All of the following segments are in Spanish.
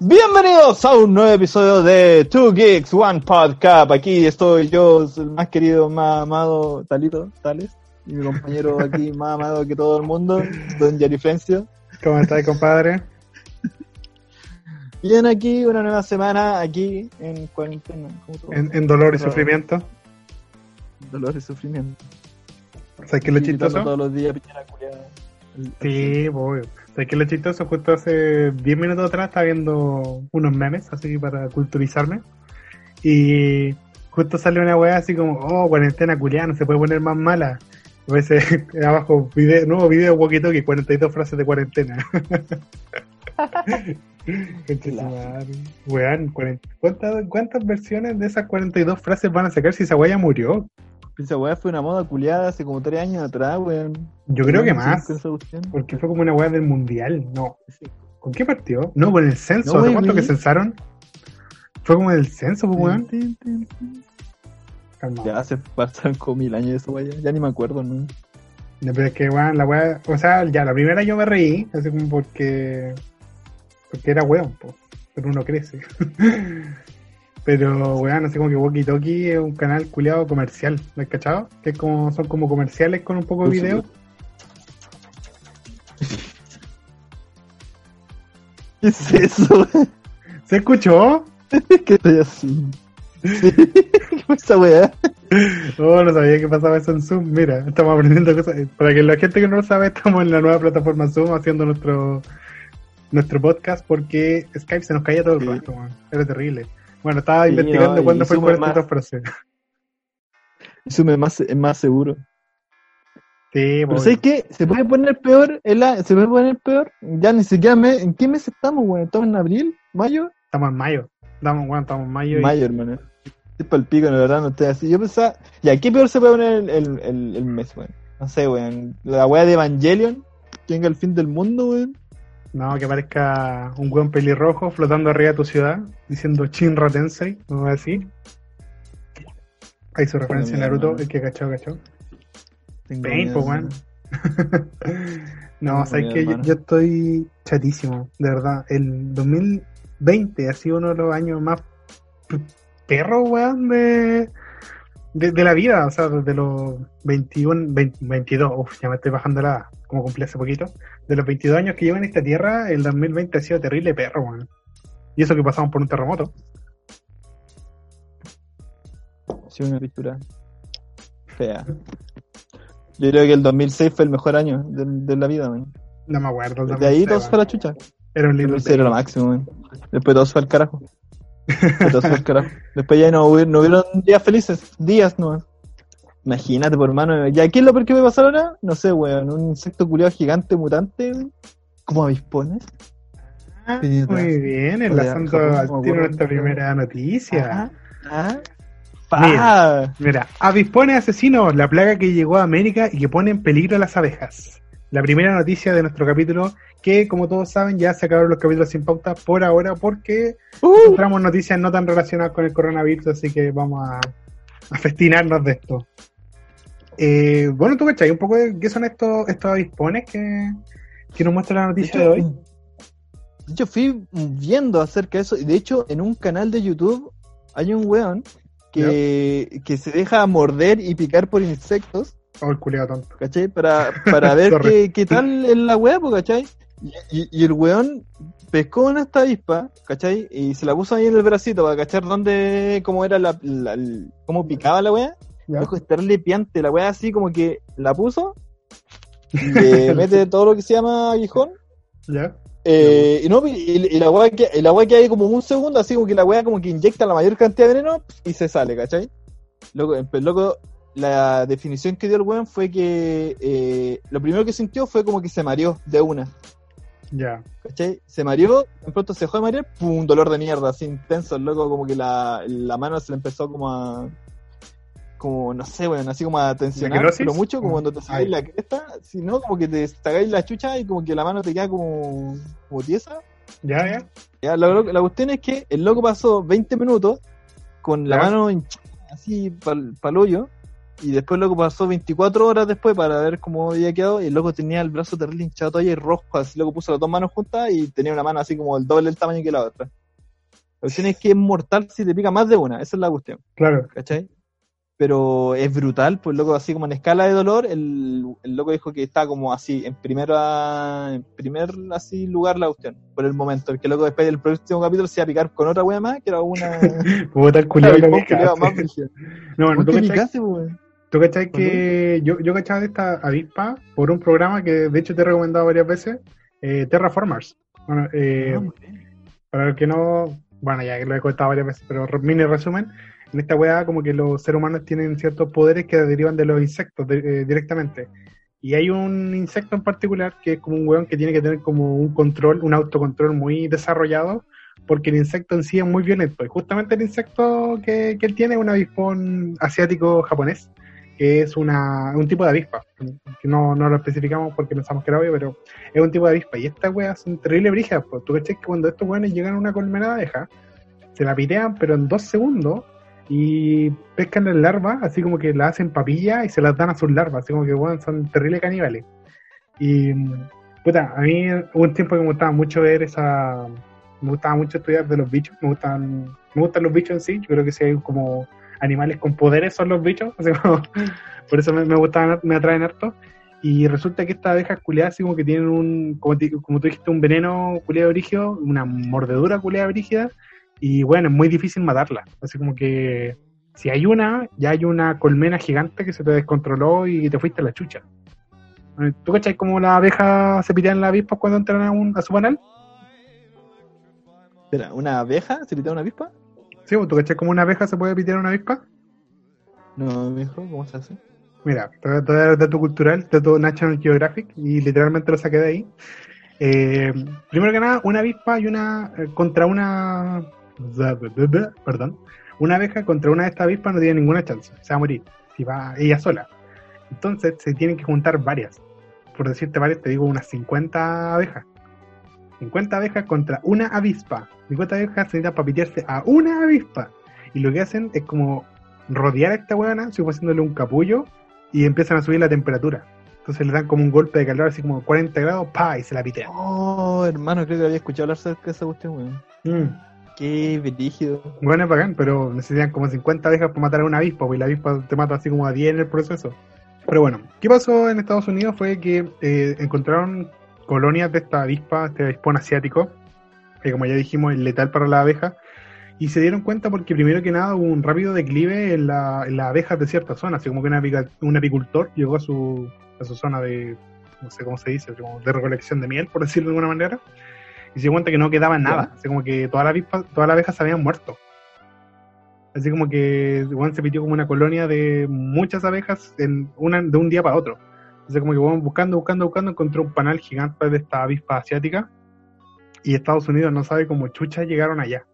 Bienvenidos a un nuevo episodio de Two Geeks, One Podcast. Aquí estoy yo, el más querido, más amado Talito, Tales, y mi compañero aquí más amado que todo el mundo, Don Yarifrencio. ¿Cómo estás, compadre? Bien aquí, una nueva semana aquí en cuarentena. En, en, dolor y sufrimiento. Dolor y sufrimiento. ¿Sabes qué es lo chistoso? Todos los días piñera Sí, voy. ¿Sabes qué es lo chistoso? Justo hace 10 minutos atrás estaba viendo unos memes, así para culturizarme. Y justo salió una weá así como, oh, cuarentena culiada, no se puede poner más mala. A veces abajo, video, nuevo video walkie talkie, 42 frases de cuarentena. Weón, ¿cuántas, ¿cuántas versiones de esas 42 frases van a sacar si esa weá ya murió? Esa weá fue una moda culiada hace como 3 años atrás, weón. Yo creo que más. Porque fue como una weá del mundial. No. ¿Con qué partió? No, con el censo. No, cuánto que censaron? Fue como el censo, pues, weón. Ya hace pasan como mil años eso, weá. Ya ni me acuerdo, ¿no? Pero es que, weón, la weá. O sea, ya, la primera yo me reí, así como porque. Porque era weón, pues. Pero uno crece. Pero, weón, así como que Walkie Talkie es un canal culiado comercial, ¿me has cachado? Que es como, son como comerciales con un poco de video. ¿Qué es eso? ¿Se escuchó? ¿Qué estoy así? ¿Qué fue esa weá? Oh, no sabía que pasaba eso en Zoom. Mira, estamos aprendiendo cosas. Para que la gente que no lo sabe, estamos en la nueva plataforma Zoom haciendo nuestro nuestro podcast porque Skype se nos caía todo el rato, man. Era terrible. Bueno, estaba investigando cuándo fue el 42 frases. Zoom es más, es más seguro. Sí, Pero ¿sabes qué? ¿Se puede poner peor? ¿Se puede poner peor? Ya ni siquiera me... ¿En qué mes estamos, güey? ¿Estamos en abril? ¿Mayo? Estamos en mayo. Estamos, bueno, estamos en mayo. Mayo, hermano. Es para el pico, la verdad, no estoy así. Yo pensaba... Ya, ¿qué peor se puede poner el, el, el, mes, güey? No sé, güey. La weá de Evangelion. Que venga el fin del mundo, güey. No, que parezca un buen pelirrojo flotando arriba de tu ciudad, diciendo Shinra Tensei, no a decir. Hay su referencia en Naruto, el que cachó, cachó. Pain, pues, weón. no, sabes que yo, estoy chatísimo, de verdad. El 2020 ha sido uno de los años más perros, weón, de, de, la vida. O sea, desde los 21, 22, uff, ya me estoy bajando la como cumplí hace poquito, de los 22 años que llevo en esta tierra, el 2020 ha sido terrible perro, weón. Y eso que pasamos por un terremoto. Ha sido una pintura fea. Yo creo que el 2006 fue el mejor año de, la vida, weón. No me acuerdo. De ahí todos fue la chucha. Era un lindo. Era lo máximo, weón. Después todos fue al carajo. Después ya no, no hubieron días felices. Días no. Imagínate, por hermano. ¿Ya qué es lo peor que me pasó ahora? No sé, weón. Un insecto culiado gigante mutante, Como avispones. Ah, muy bien, enlazando al tiro nuestra primera noticia. ¿Ah? Mira, mira, avispones asesinos, la plaga que llegó a América y que pone en peligro a las abejas. La primera noticia de nuestro capítulo, que como todos saben, ya se acabaron los capítulos sin pauta por ahora porque uh. encontramos noticias no tan relacionadas con el coronavirus, así que vamos a, a festinarnos de esto. Eh, bueno, tú cachai un poco de qué son estos, estos avispones que, que nos muestra la noticia de, hoy. Yo fui viendo acerca de eso, y de hecho, en un canal de YouTube hay un weón que, que se deja morder y picar por insectos. Oh, el culiado tonto. ¿Cachai? Para, para ver qué, qué, tal es la weá, ¿cachai? Y, y, el weón pescó una esta avispa, ¿cachai? Y se la puso ahí en el bracito para cachar dónde, cómo era la, la cómo picaba la weá. Dijo, estarle piante, la weá así como que la puso, le mete todo lo que se llama aguijón. Ya. Eh, y, no, y, la weá que, la weá que hay como un segundo, así como que la weá como que inyecta la mayor cantidad de veneno y se sale, ¿cachai? Loco, loco, la definición que dio el weón fue que eh, lo primero que sintió fue como que se mareó de una. Ya. ¿Cachai? Se mareó, de pronto se dejó de marear, pum, dolor de mierda, así intenso, loco, como que la, la mano se le empezó como a, como, no sé, bueno, así como a tensionar, pero mucho, como cuando te sacáis la cresta, sino como que te sacáis la chucha y como que la mano te queda como, como tiesa. Ya, ya. ya la, la, cuestión es que el loco pasó 20 minutos con la mano así para el hoyo Y después loco pasó 24 horas después para ver cómo había quedado. Y el loco tenía el brazo terrible hinchado todavía y rojo. Así loco puso las dos manos juntas y tenía una mano así como el doble del tamaño que la otra. La cuestión es que es mortal si te pica más de una. Esa es la cuestión. Claro. ¿Cachai? pero es brutal, pues loco, así como en escala de dolor, el, el loco dijo que está como así, en primera, en primer así lugar la cuestión, por el momento, el que loco después del próximo capítulo se iba a picar con otra wea más, que era una... Como tal culiado más No, bueno, tú tú cachai que yo, yo cachaba de esta avispa por un programa que de hecho te he recomendado varias veces, eh, Terraformers. Bueno, eh, ah, para el que no, bueno, ya lo he contado varias veces, pero mini resumen, en esta weá como que los seres humanos tienen ciertos poderes que derivan de los insectos eh, directamente. Y hay un insecto en particular que es como un weón que tiene que tener como un control, un autocontrol muy desarrollado, porque el insecto en sí es muy violento. Y justamente el insecto que, que él tiene es un avispón asiático japonés, que es una, un tipo de avispa. Que no, no lo especificamos porque pensamos que era obvio, pero es un tipo de avispa. Y estas weas son terrible brigas. Pues. Tú cachai que cuando estos weones llegan a una colmena de abeja, se la pitean, pero en dos segundos y pescan las larvas, así como que las hacen papilla y se las dan a sus larvas, así como que bueno, son terribles caníbales. Y puta, a mí hubo un tiempo que me gustaba mucho ver esa. Me gustaba mucho estudiar de los bichos, me gustan, me gustan los bichos en sí, yo creo que si hay como animales con poderes son los bichos, así como, por eso me, me gustaban, me atraen harto. Y resulta que estas abejas culeadas así como que tienen un, como, como tú dijiste, un veneno culeado brígido, una mordedura culeada brígida, y bueno, es muy difícil matarla. Así como que si hay una, ya hay una colmena gigante que se te descontroló y te fuiste a la chucha. ¿Tú cachai cómo las abejas se pitean la avispa cuando entran a, un, a su panal? ¿una abeja se pitea una avispa? Sí, ¿tú cachai cómo una abeja se puede pitear una avispa? No, mijo, ¿cómo se hace? Mira, te voy a dar dato cultural, dato National Geographic, y literalmente lo saqué de ahí. Eh, primero que nada, una avispa y una eh, contra una perdón, una abeja contra una de estas avispas no tiene ninguna chance, se va a morir, si va ella sola. Entonces se tienen que juntar varias. Por decirte varias, te digo unas 50 abejas. 50 abejas contra una avispa. 50 abejas se necesitan para pitearse a una avispa. Y lo que hacen es como rodear a esta huevona, si haciéndole un capullo, y empiezan a subir la temperatura. Entonces le dan como un golpe de calor, así como 40 grados, pa, y se la pitean. Oh, hermano, creo que había escuchado hablar de esa cuestión, weón. Mm. Qué brígido. Bueno, es bacán, pero necesitan como 50 abejas para matar a una avispa, porque la avispa te mata así como a 10 en el proceso. Pero bueno, ¿qué pasó en Estados Unidos? Fue que eh, encontraron colonias de esta avispa, este avispón asiático, que como ya dijimos es letal para la abeja, y se dieron cuenta porque primero que nada hubo un rápido declive en, la, en las abejas de cierta zona, así como que un apicultor llegó a su, a su zona de, no sé cómo se dice, de recolección de miel, por decirlo de alguna manera, y se dio cuenta que no quedaba nada. Así como que todas las avispas, todas las abejas se habían muerto. Así como que Juan se pitió como una colonia de muchas abejas en una, de un día para otro. Así como que Juan buscando, buscando, buscando, encontró un panal gigante de esta avispa asiática. Y Estados Unidos no sabe cómo chuchas llegaron allá.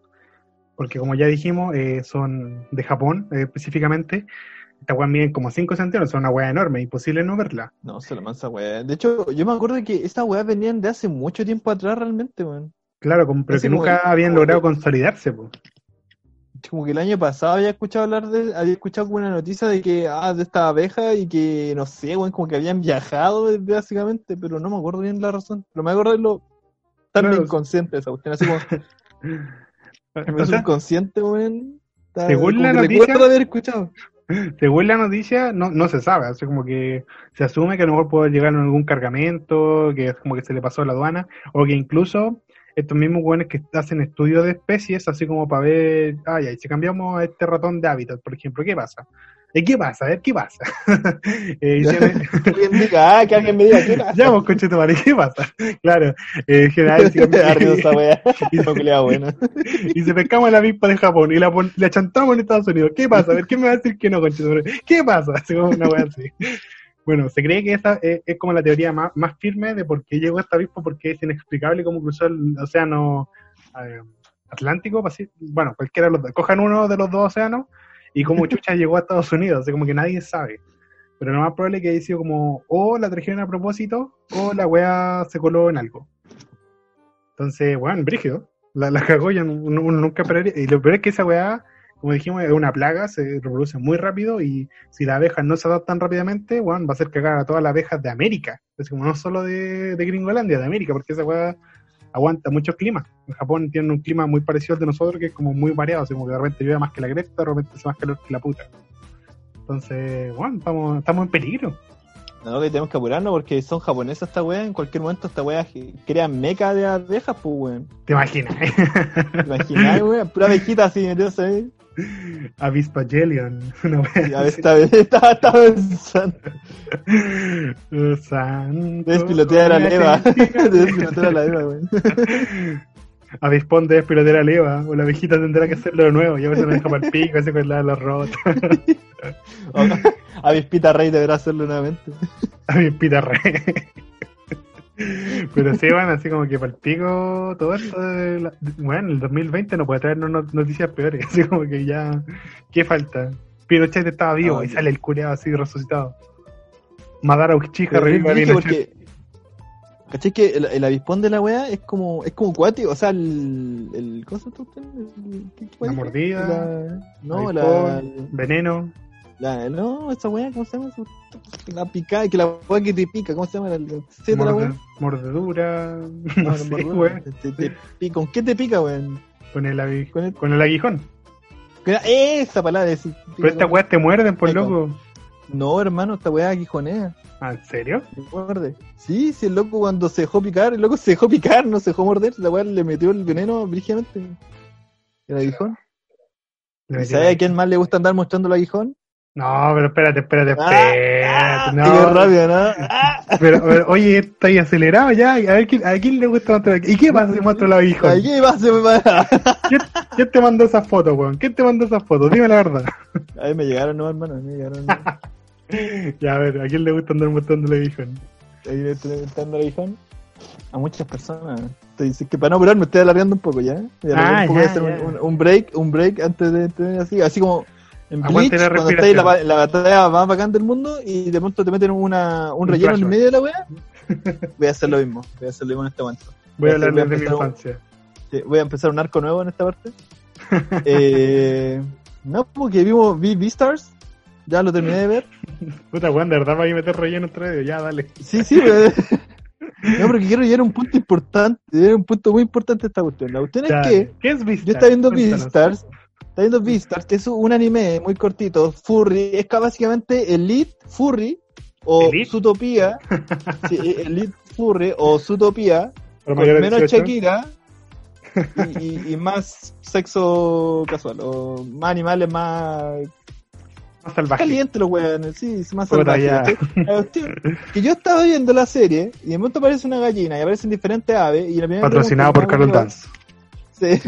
Porque como ya dijimos, eh, son de Japón eh, específicamente. Esta weá miden como 5 centímetros, es una weá enorme, imposible no verla. No, se la mansa weá. De hecho, yo me acuerdo que estas weas venían de hace mucho tiempo atrás realmente, weón. Claro, pero que nunca habían logrado consolidarse, pues. Como que el año pasado había escuchado hablar de, había escuchado una noticia de que, ah, de esta abeja y que, no sé, weón, como que habían viajado básicamente, pero no me acuerdo bien la razón. Pero me acuerdo de lo tan inconsciente esa cuestión, así como... es inconsciente, weón. Según la noticia... haber escuchado. Según la noticia, no, no se sabe, así como que se asume que a lo mejor puede llegar en algún cargamento, que es como que se le pasó a la aduana, o que incluso estos mismos jóvenes que hacen estudios de especies, así como para ver, ay, ay, si cambiamos a este ratón de hábitat, por ejemplo, ¿qué pasa? ¿Qué pasa? A ver, ¿qué pasa? eh, ¿Quién diga, ah, que alguien me diga, ¿qué pasa? Ya, vos, coche, tu ¿qué pasa? Claro, eh, en general, si esa wea. y, si pescamos la avispa de Japón y la, la chantamos en Estados Unidos, ¿qué pasa? A ver, ¿qué me va a decir que no, coche? ¿Qué pasa? Así como una wea así. Bueno, se cree que esa es, como la teoría más, más, firme de por qué llegó esta avispa, porque es inexplicable cómo cruzó el océano eh, Atlántico, bueno, cualquiera de los dos, cojan uno de los dos océanos y cómo Chucha llegó a Estados Unidos, así como que nadie sabe. Pero lo más probable es que haya sido como, o la trajeron a propósito, o la weá se coló en algo. Entonces, weón, brígido. La, la cagó, ya uno, nunca esperaría. Y lo peor es que esa weá como dijimos, es una plaga, se reproduce muy rápido y si las abejas no se adaptan rápidamente, bueno, va a hacer cagar a todas las abejas de América. Es como no solo de, de Gringolandia, de América, porque esa weá aguanta muchos climas. En Japón tienen un clima muy parecido al de nosotros, que es como muy variado, así como que de repente llueve más que la cresta, de repente hace más calor que la puta. Entonces, bueno, estamos, estamos en peligro. No, que tenemos que apurarnos porque son japonesas esta weá. En cualquier momento esta weá crean meca de abejas, pues weón. ¿Te imaginas? ¿Te imaginas, weón? Pura abejita así, metidos ahí. Avispa Jellion. Una wea. A esta vez estaba, estaba pensando. Santo. Despilotear a la leva. Despilotear a la leva, weón. Avispón de despilotear a la leva. O la abejita tendrá que hacerlo de nuevo. Ya a veces me deja para el pico, ese con la, la rota. Avispita Rey deberá hacerlo nuevamente. Avispita Rey. Pero sí, van así como que para el pico todo esto. De bueno, el 2020 no puede traernos noticias peores. Así como que ya. ¿Qué falta? Pinochet estaba vivo y sale el culeado así resucitado. Madara Uchiha revive porque ¿Cachai que el, avispón de la weá es como es como cuático? O sea, el. el ¿Cómo se La mordida. no, la. Veneno. La, no, esa weá, ¿cómo se llama? La picada, que la weá que te pica, ¿cómo se llama? La, la weá? Mordedura. No, no sé, mordedura. Te, te, ¿Con qué te pica, weón? Con el, ¿Con, el... con el aguijón. Esa palabra es. Pero esta weá te muerden, por loco. No, hermano, esta weá aguijonea. ¿Ah, ¿En serio? Muerde. Sí, sí, el loco cuando se dejó picar, el loco se dejó picar, no se dejó morder, la weá le metió el veneno brígidamente. El aguijón. ¿Sabes a quién más le gusta andar mostrando el aguijón? No, pero espérate, espérate, ah, espérate. Ah, no. rápido, ¿no? Ah. Pero, oye, está ahí acelerado ya. A ver, ¿a quién le gusta mostrar? ¿Y qué pasa si muestro el aguijón? ¿Qué pasa? ¿Quién, ¿Quién te mandó esas fotos, weón? ¿Quién te mandó esas fotos? Dime la verdad. A mí me llegaron, no, hermano, me llegaron. ya, a ver, ¿a quién le gusta andar mostrando el aguijón? ¿A quién le gusta andar el aguijón? A muchas personas. Te que para no operar me estoy alargando un poco ya. ah, un, poco ya, hacer Un, un, break, un break antes de tener así, así como en Bleach, cuando estáis en la, la, batalla más bacán del mundo y de pronto te meten una, un, relleno en medio de la wea, voy a hacer lo mismo. Voy a hacer lo mismo en este momento. Voy, a hablar de mi infancia. sí, voy a empezar un arco nuevo en esta parte. eh, no, porque vimos vi Beastars ya lo terminé de ver. Puta, weón, de verdad va a meter relleno entre medio, ya, dale. Sí, sí, weón. No, porque quiero llegar a un punto importante, llegar un punto muy importante esta cuestión. La cuestión es que ¿Qué es Beastars? yo estaba viendo Beastars, está viendo Beastars, que es un anime muy cortito, furry, es básicamente Elite Furry o Zootopia, sí, Elite Furry o Zootopia, con menos Shakira y, y, más sexo casual, o más animales más más salvaje. Caliente los weones, sí, más salvaje. que yo estaba viendo la serie y de momento aparece una gallina y aparecen diferentes aves. Y la Patrocinado por Carol Dance. Sí.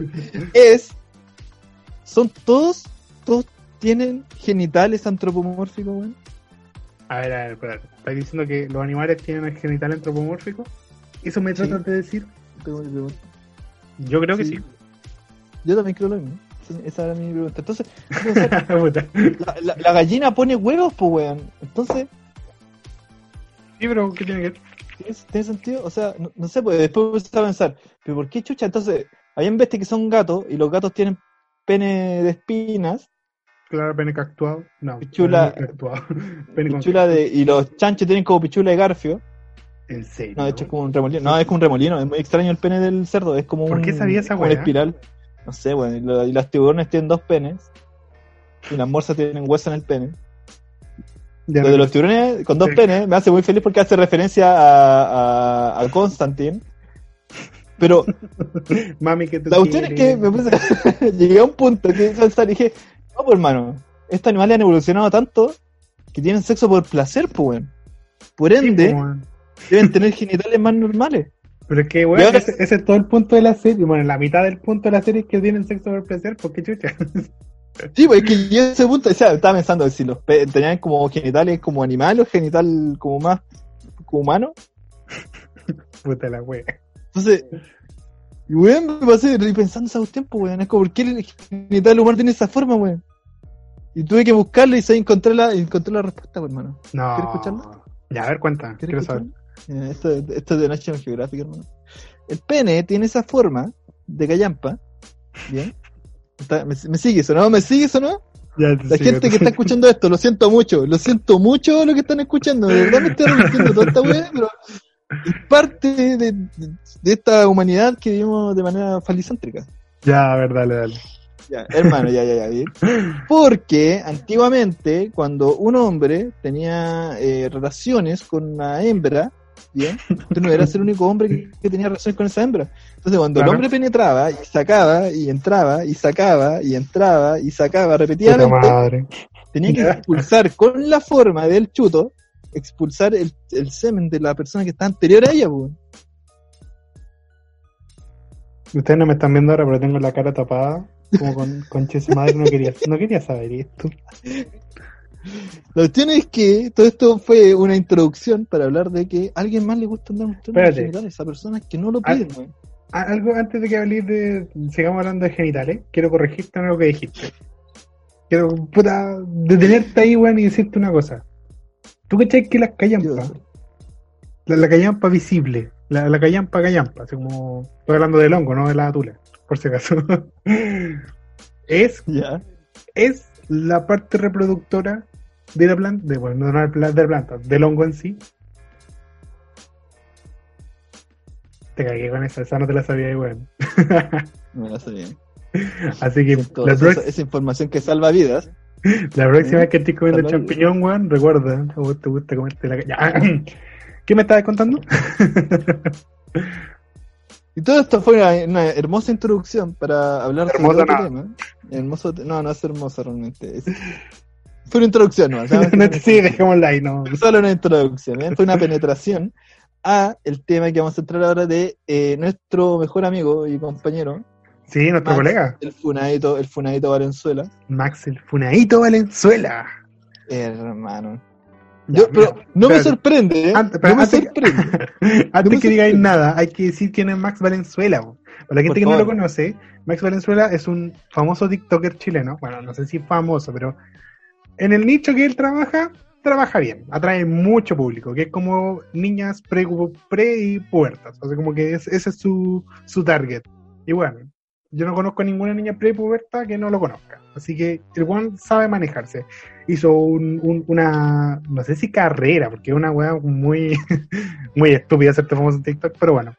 es. Son todos. Todos tienen genitales antropomórficos, weón. A ver, a ver, espérate. ¿Estás diciendo que los animales tienen genital antropomórfico? ¿Eso me tratan de decir? Yo creo que sí. Yo también creo lo mismo. Esa era mi pregunta. Entonces, la, gallina pone huevos, pues, weón. Entonces. Sí, pero ¿qué tiene que ver? ¿Tiene, sentido? O sea, no, sé, pues después empezar a pensar, ¿pero por qué chucha? Entonces, habían bestia que son gatos y los gatos tienen pene de espinas. Claro, pene cactuado. No, pichula, pene pichula de, y los chanchos tienen como pichula de garfio. ¿En serio? No, de hecho es como un remolino. No, es como un remolino. Es muy extraño el pene del cerdo. Es como ¿Por un, qué sabía esa una espiral. No sé, bueno, y, los tiburones tienen dos penes. Y las morsas tienen hueso en el pene. Lo de los tiburones con dos penes me hace muy feliz porque hace referencia a, a, Constantine. Pero. Mami, que tú La cuestión es que me puse, llegué a un punto que y dije: No, pues hermano, estos animales han evolucionado tanto que tienen sexo por placer, pues, Por ende, pues, deben tener genitales más normales. Pero es que, weón, ese, es todo el punto de la serie. Bueno, la mitad del punto de la serie es que tienen sexo por placer, ¿por qué chucha? Sí, pues es que yo ese punto, o sea, estaba pensando si los tenían como genitales como animales o genital como más como humano. Puta la wea. Entonces, weón, me pasé repensando esos tiempos, weón. Es como, ¿por qué el genital humano tiene esa forma, weón? Y tuve que buscarlo y encontré la, encontré la respuesta, weón, hermano. No. ¿Quieres escucharlo? Ya, a ver, cuenta. Quiero saber. Esto, esto es de National Geographic, hermano. El pene tiene esa forma de callampa, ¿bien? ¿Me, sigues o no? ¿Me sigues o no? la gente que está escuchando esto, lo siento mucho, lo siento mucho lo que están escuchando, de verdad me estoy arrepintiendo toda esta weá, pero es parte de, esta humanidad que vivimos de manera falicéntrica. Ya, a ver, dale, dale. Ya, hermano, ya, ya, ya. Porque antiguamente, cuando un hombre tenía eh, relaciones con una hembra, bien, tú no eras el único hombre que, tenía relaciones con esa hembra. Entonces, cuando el hombre penetraba y sacaba y entraba y sacaba y entraba y sacaba repetidamente, tenía que expulsar con la forma del chuto, expulsar el, semen de la persona que está anterior a ella, pues. Ustedes no me están viendo ahora, pero tengo la cara tapada. Como con, con madre, no quería, no quería saber esto. La cuestión es que todo esto fue una introducción para hablar de que a alguien más le gusta andar mostrando genitales a personas que no lo piden, güey. Algo antes de que hables de. Sigamos hablando de genitales, quiero corregirte en lo que dijiste. Quiero, puta, detenerte ahí, weón, y decirte una cosa. ¿Tú cachai que las callampas, la, la callampa visible, la, la callampa callampa, así como. Estoy hablando del hongo, no de la tula, por si acaso. es. Ya. Es la parte reproductora de la planta, de, bueno, no de la planta, del hongo en sí. Te cagué con esa, esa no te la sabía igual. no la sabía. Así que la esa, información que salva vidas. La próxima vez que estés comiendo champiñón, weón, recuerda, a vos te gusta comerte la ¿Qué me estabas contando? y todo esto fue una, hermosa introducción para hablar de otro tema. Hermoso, no, no es hermoso realmente. Es, fue una introducción, ¿no? sí, dejémosla ahí, no. Solo una introducción, ¿eh? Fue una penetración a el tema que vamos a entrar ahora de eh, nuestro mejor amigo y compañero. Sí, nuestro colega. El Funadito, el Funadito Valenzuela. Max, el Funadito Valenzuela. Hermano. Yo, pero no me sorprende, ¿eh? Antes, no me antes, sorprende. antes que digáis nada, hay que decir quién es Max Valenzuela. Para la gente que no lo conoce, Max Valenzuela es un famoso TikToker chileno. Bueno, no sé si famoso, pero en el nicho que él trabaja, trabaja bien, atrae mucho público, que es como niñas pre, pre y puertas, o sea, como que ese es su, su target. Y bueno, yo no conozco a ninguna niña pre puberta que no lo conozca, así que el Juan sabe manejarse. Hizo un, una, no sé si carrera, porque es una weá muy, muy estúpida hacerte famoso en TikTok, pero bueno.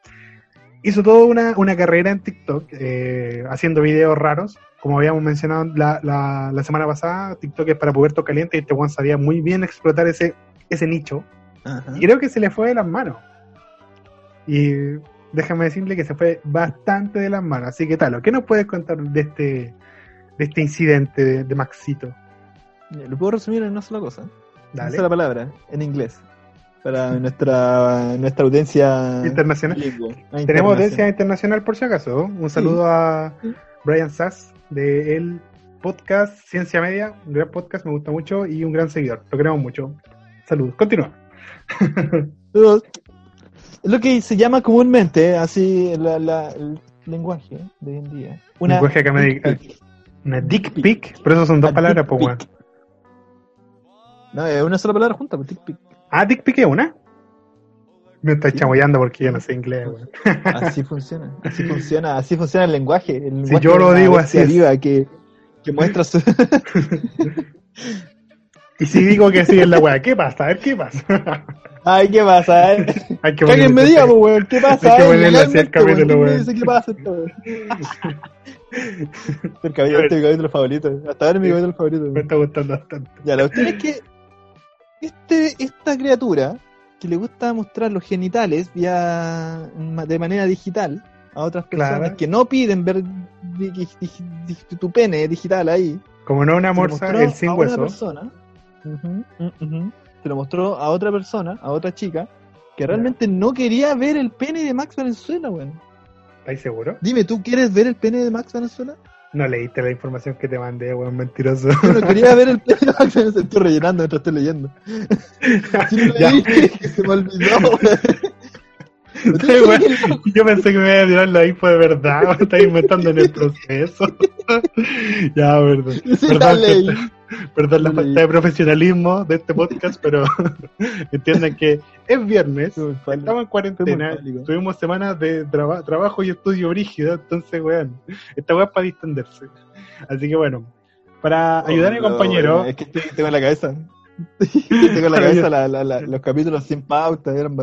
Hizo toda una, una carrera en TikTok, eh, haciendo videos raros, como habíamos mencionado la, la, semana pasada, TikTok es para puberto caliente y este Juan sabía muy bien explotar ese, ese nicho. Y creo que se le fue de las manos. Y déjame decirle que se fue bastante de las manos. Así que tal, ¿qué nos puedes contar de este, de este incidente de, Maxito? Lo puedo resumir en una sola cosa. Dale. Una sola palabra, en inglés. Para nuestra, nuestra audiencia internacional. Tenemos audiencia internacional por si acaso. Un saludo a Brian Sass, de el podcast Ciencia Media, un gran podcast, me gusta mucho y un gran seguidor, lo queremos mucho. Saludos, continúa. Saludos. Es lo que se llama comúnmente, así, la, el lenguaje de hoy en día. Una lenguaje que me Una dick pic, pero eso son dos palabras, pues, No, es una sola palabra junta, pues, dick pic. Ah, dick pic es una. Me está chamoyando porque yo no sé inglés, Así funciona, así funciona, así funciona el lenguaje. El si yo lo digo así. que, que muestra su... y si digo que sí es la weá, ¿qué pasa? A ver, ¿qué pasa? Ay, ¿qué pasa? Hay que, alguien me diga, pues, weón, ¿qué pasa? Hay que ponerle así el capítulo, weón. ¿Qué pasa esto, el este es mi capítulo favorito. Hasta ahora es mi capítulo favorito. Me está gustando bastante. Ya, la cuestión es que este, esta criatura que le gusta mostrar los genitales vía de manera digital a otras personas que no piden ver tu pene digital ahí. Como no una morsa, el sin hueso. Persona, se lo mostró a otra persona, a otra chica, que realmente no quería ver el pene de Max Venezuela, weón. ¿Estás seguro? Dime, ¿tú quieres ver el pene de Max Venezuela? No leíste la información que te mandé, weón, mentiroso. Yo no quería ver el pene de Max Venezuela, estoy rellenando mientras estoy leyendo. Si no leí, que se me olvidó, yo pensé que me iba a tirar la info de verdad, me estás inventando en el proceso. ya, verdad. Sí, ley. Perdón la falta de profesionalismo de este podcast, pero entiendan que es viernes, estamos en cuarentena, tuvimos semanas de trabajo y estudio brígido, entonces, weón, esta weá es para distenderse. Así que bueno, para ayudar a mi compañero. Es que tengo en la cabeza. tengo en la cabeza la, la, los capítulos sin pauta, eran,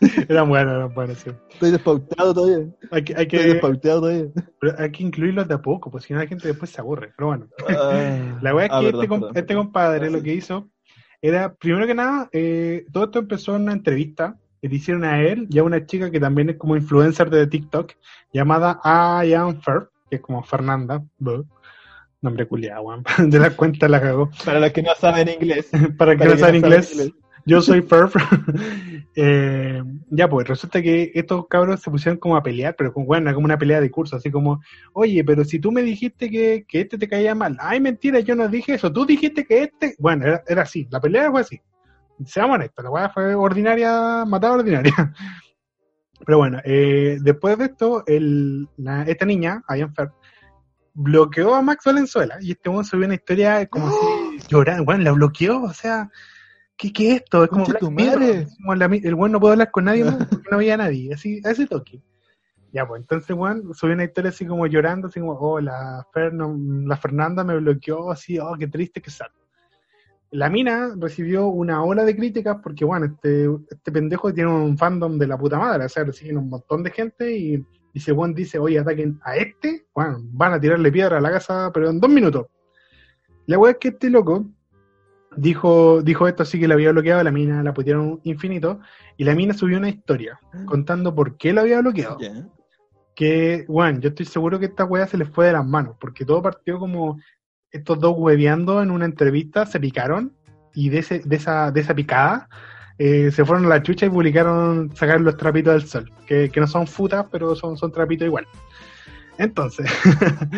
eran buenos, eran buenos, sí. Estoy despautado todavía. Hay que, hay que, Estoy despautado todavía. Pero hay que incluirlos de a poco, porque si no la gente después se aburre. Pero bueno, ah, la weá es ah, que este, este, compadre lo que hizo era, primero que nada, eh, todo esto empezó en una entrevista que le hicieron a él y a una chica que también es como influencer de TikTok, llamada I Am Fer, que es como Fernanda. Nombre culiado. De la cuenta la cagó. Para los que no saben inglés. Para, que no saben inglés, Yo soy Perf. eh, ya, pues resulta que estos cabros se pusieron como a pelear, pero con bueno, como una pelea de curso, así como, oye, pero si tú me dijiste que, que este te caía mal, ay, mentira, yo no dije eso, tú dijiste que este. Bueno, era, era así, la pelea fue así. Seamos honestos, la weá fue ordinaria, matada ordinaria. Pero bueno, eh, después de esto, el, la, esta niña, Ian Ferb, bloqueó a Max Valenzuela y este hombre subió una historia como si llorando, bueno, la bloqueó, o sea, ¿qué, qué es esto? Es como, tu madre. el bueno no puede hablar con nadie porque no había nadie, así, a ese toque. Ya, pues entonces, Juan subió una historia así como llorando, así como, oh, la, la Fernanda me bloqueó, así, oh, qué triste que sale. La mina recibió una ola de críticas porque, bueno, este, este pendejo tiene un fandom de la puta madre, o sea, recibe un montón de gente y y si Juan dice, oye, ataquen a este, bueno, van a tirarle piedra a la casa, pero en dos minutos. La weá es que este loco dijo, dijo esto así que la había bloqueado, la mina la pusieron infinito, y la mina subió una historia contando por qué la había bloqueado. Que, bueno, yo estoy seguro que esta weá se les fue de las manos, porque todo partió como estos dos hueveando en una entrevista, se picaron, y de, ese, de, esa, de esa picada eh, se fueron a la chucha y publicaron sacar los trapitos del sol, que, no son futas, pero son, son trapitos igual. Entonces,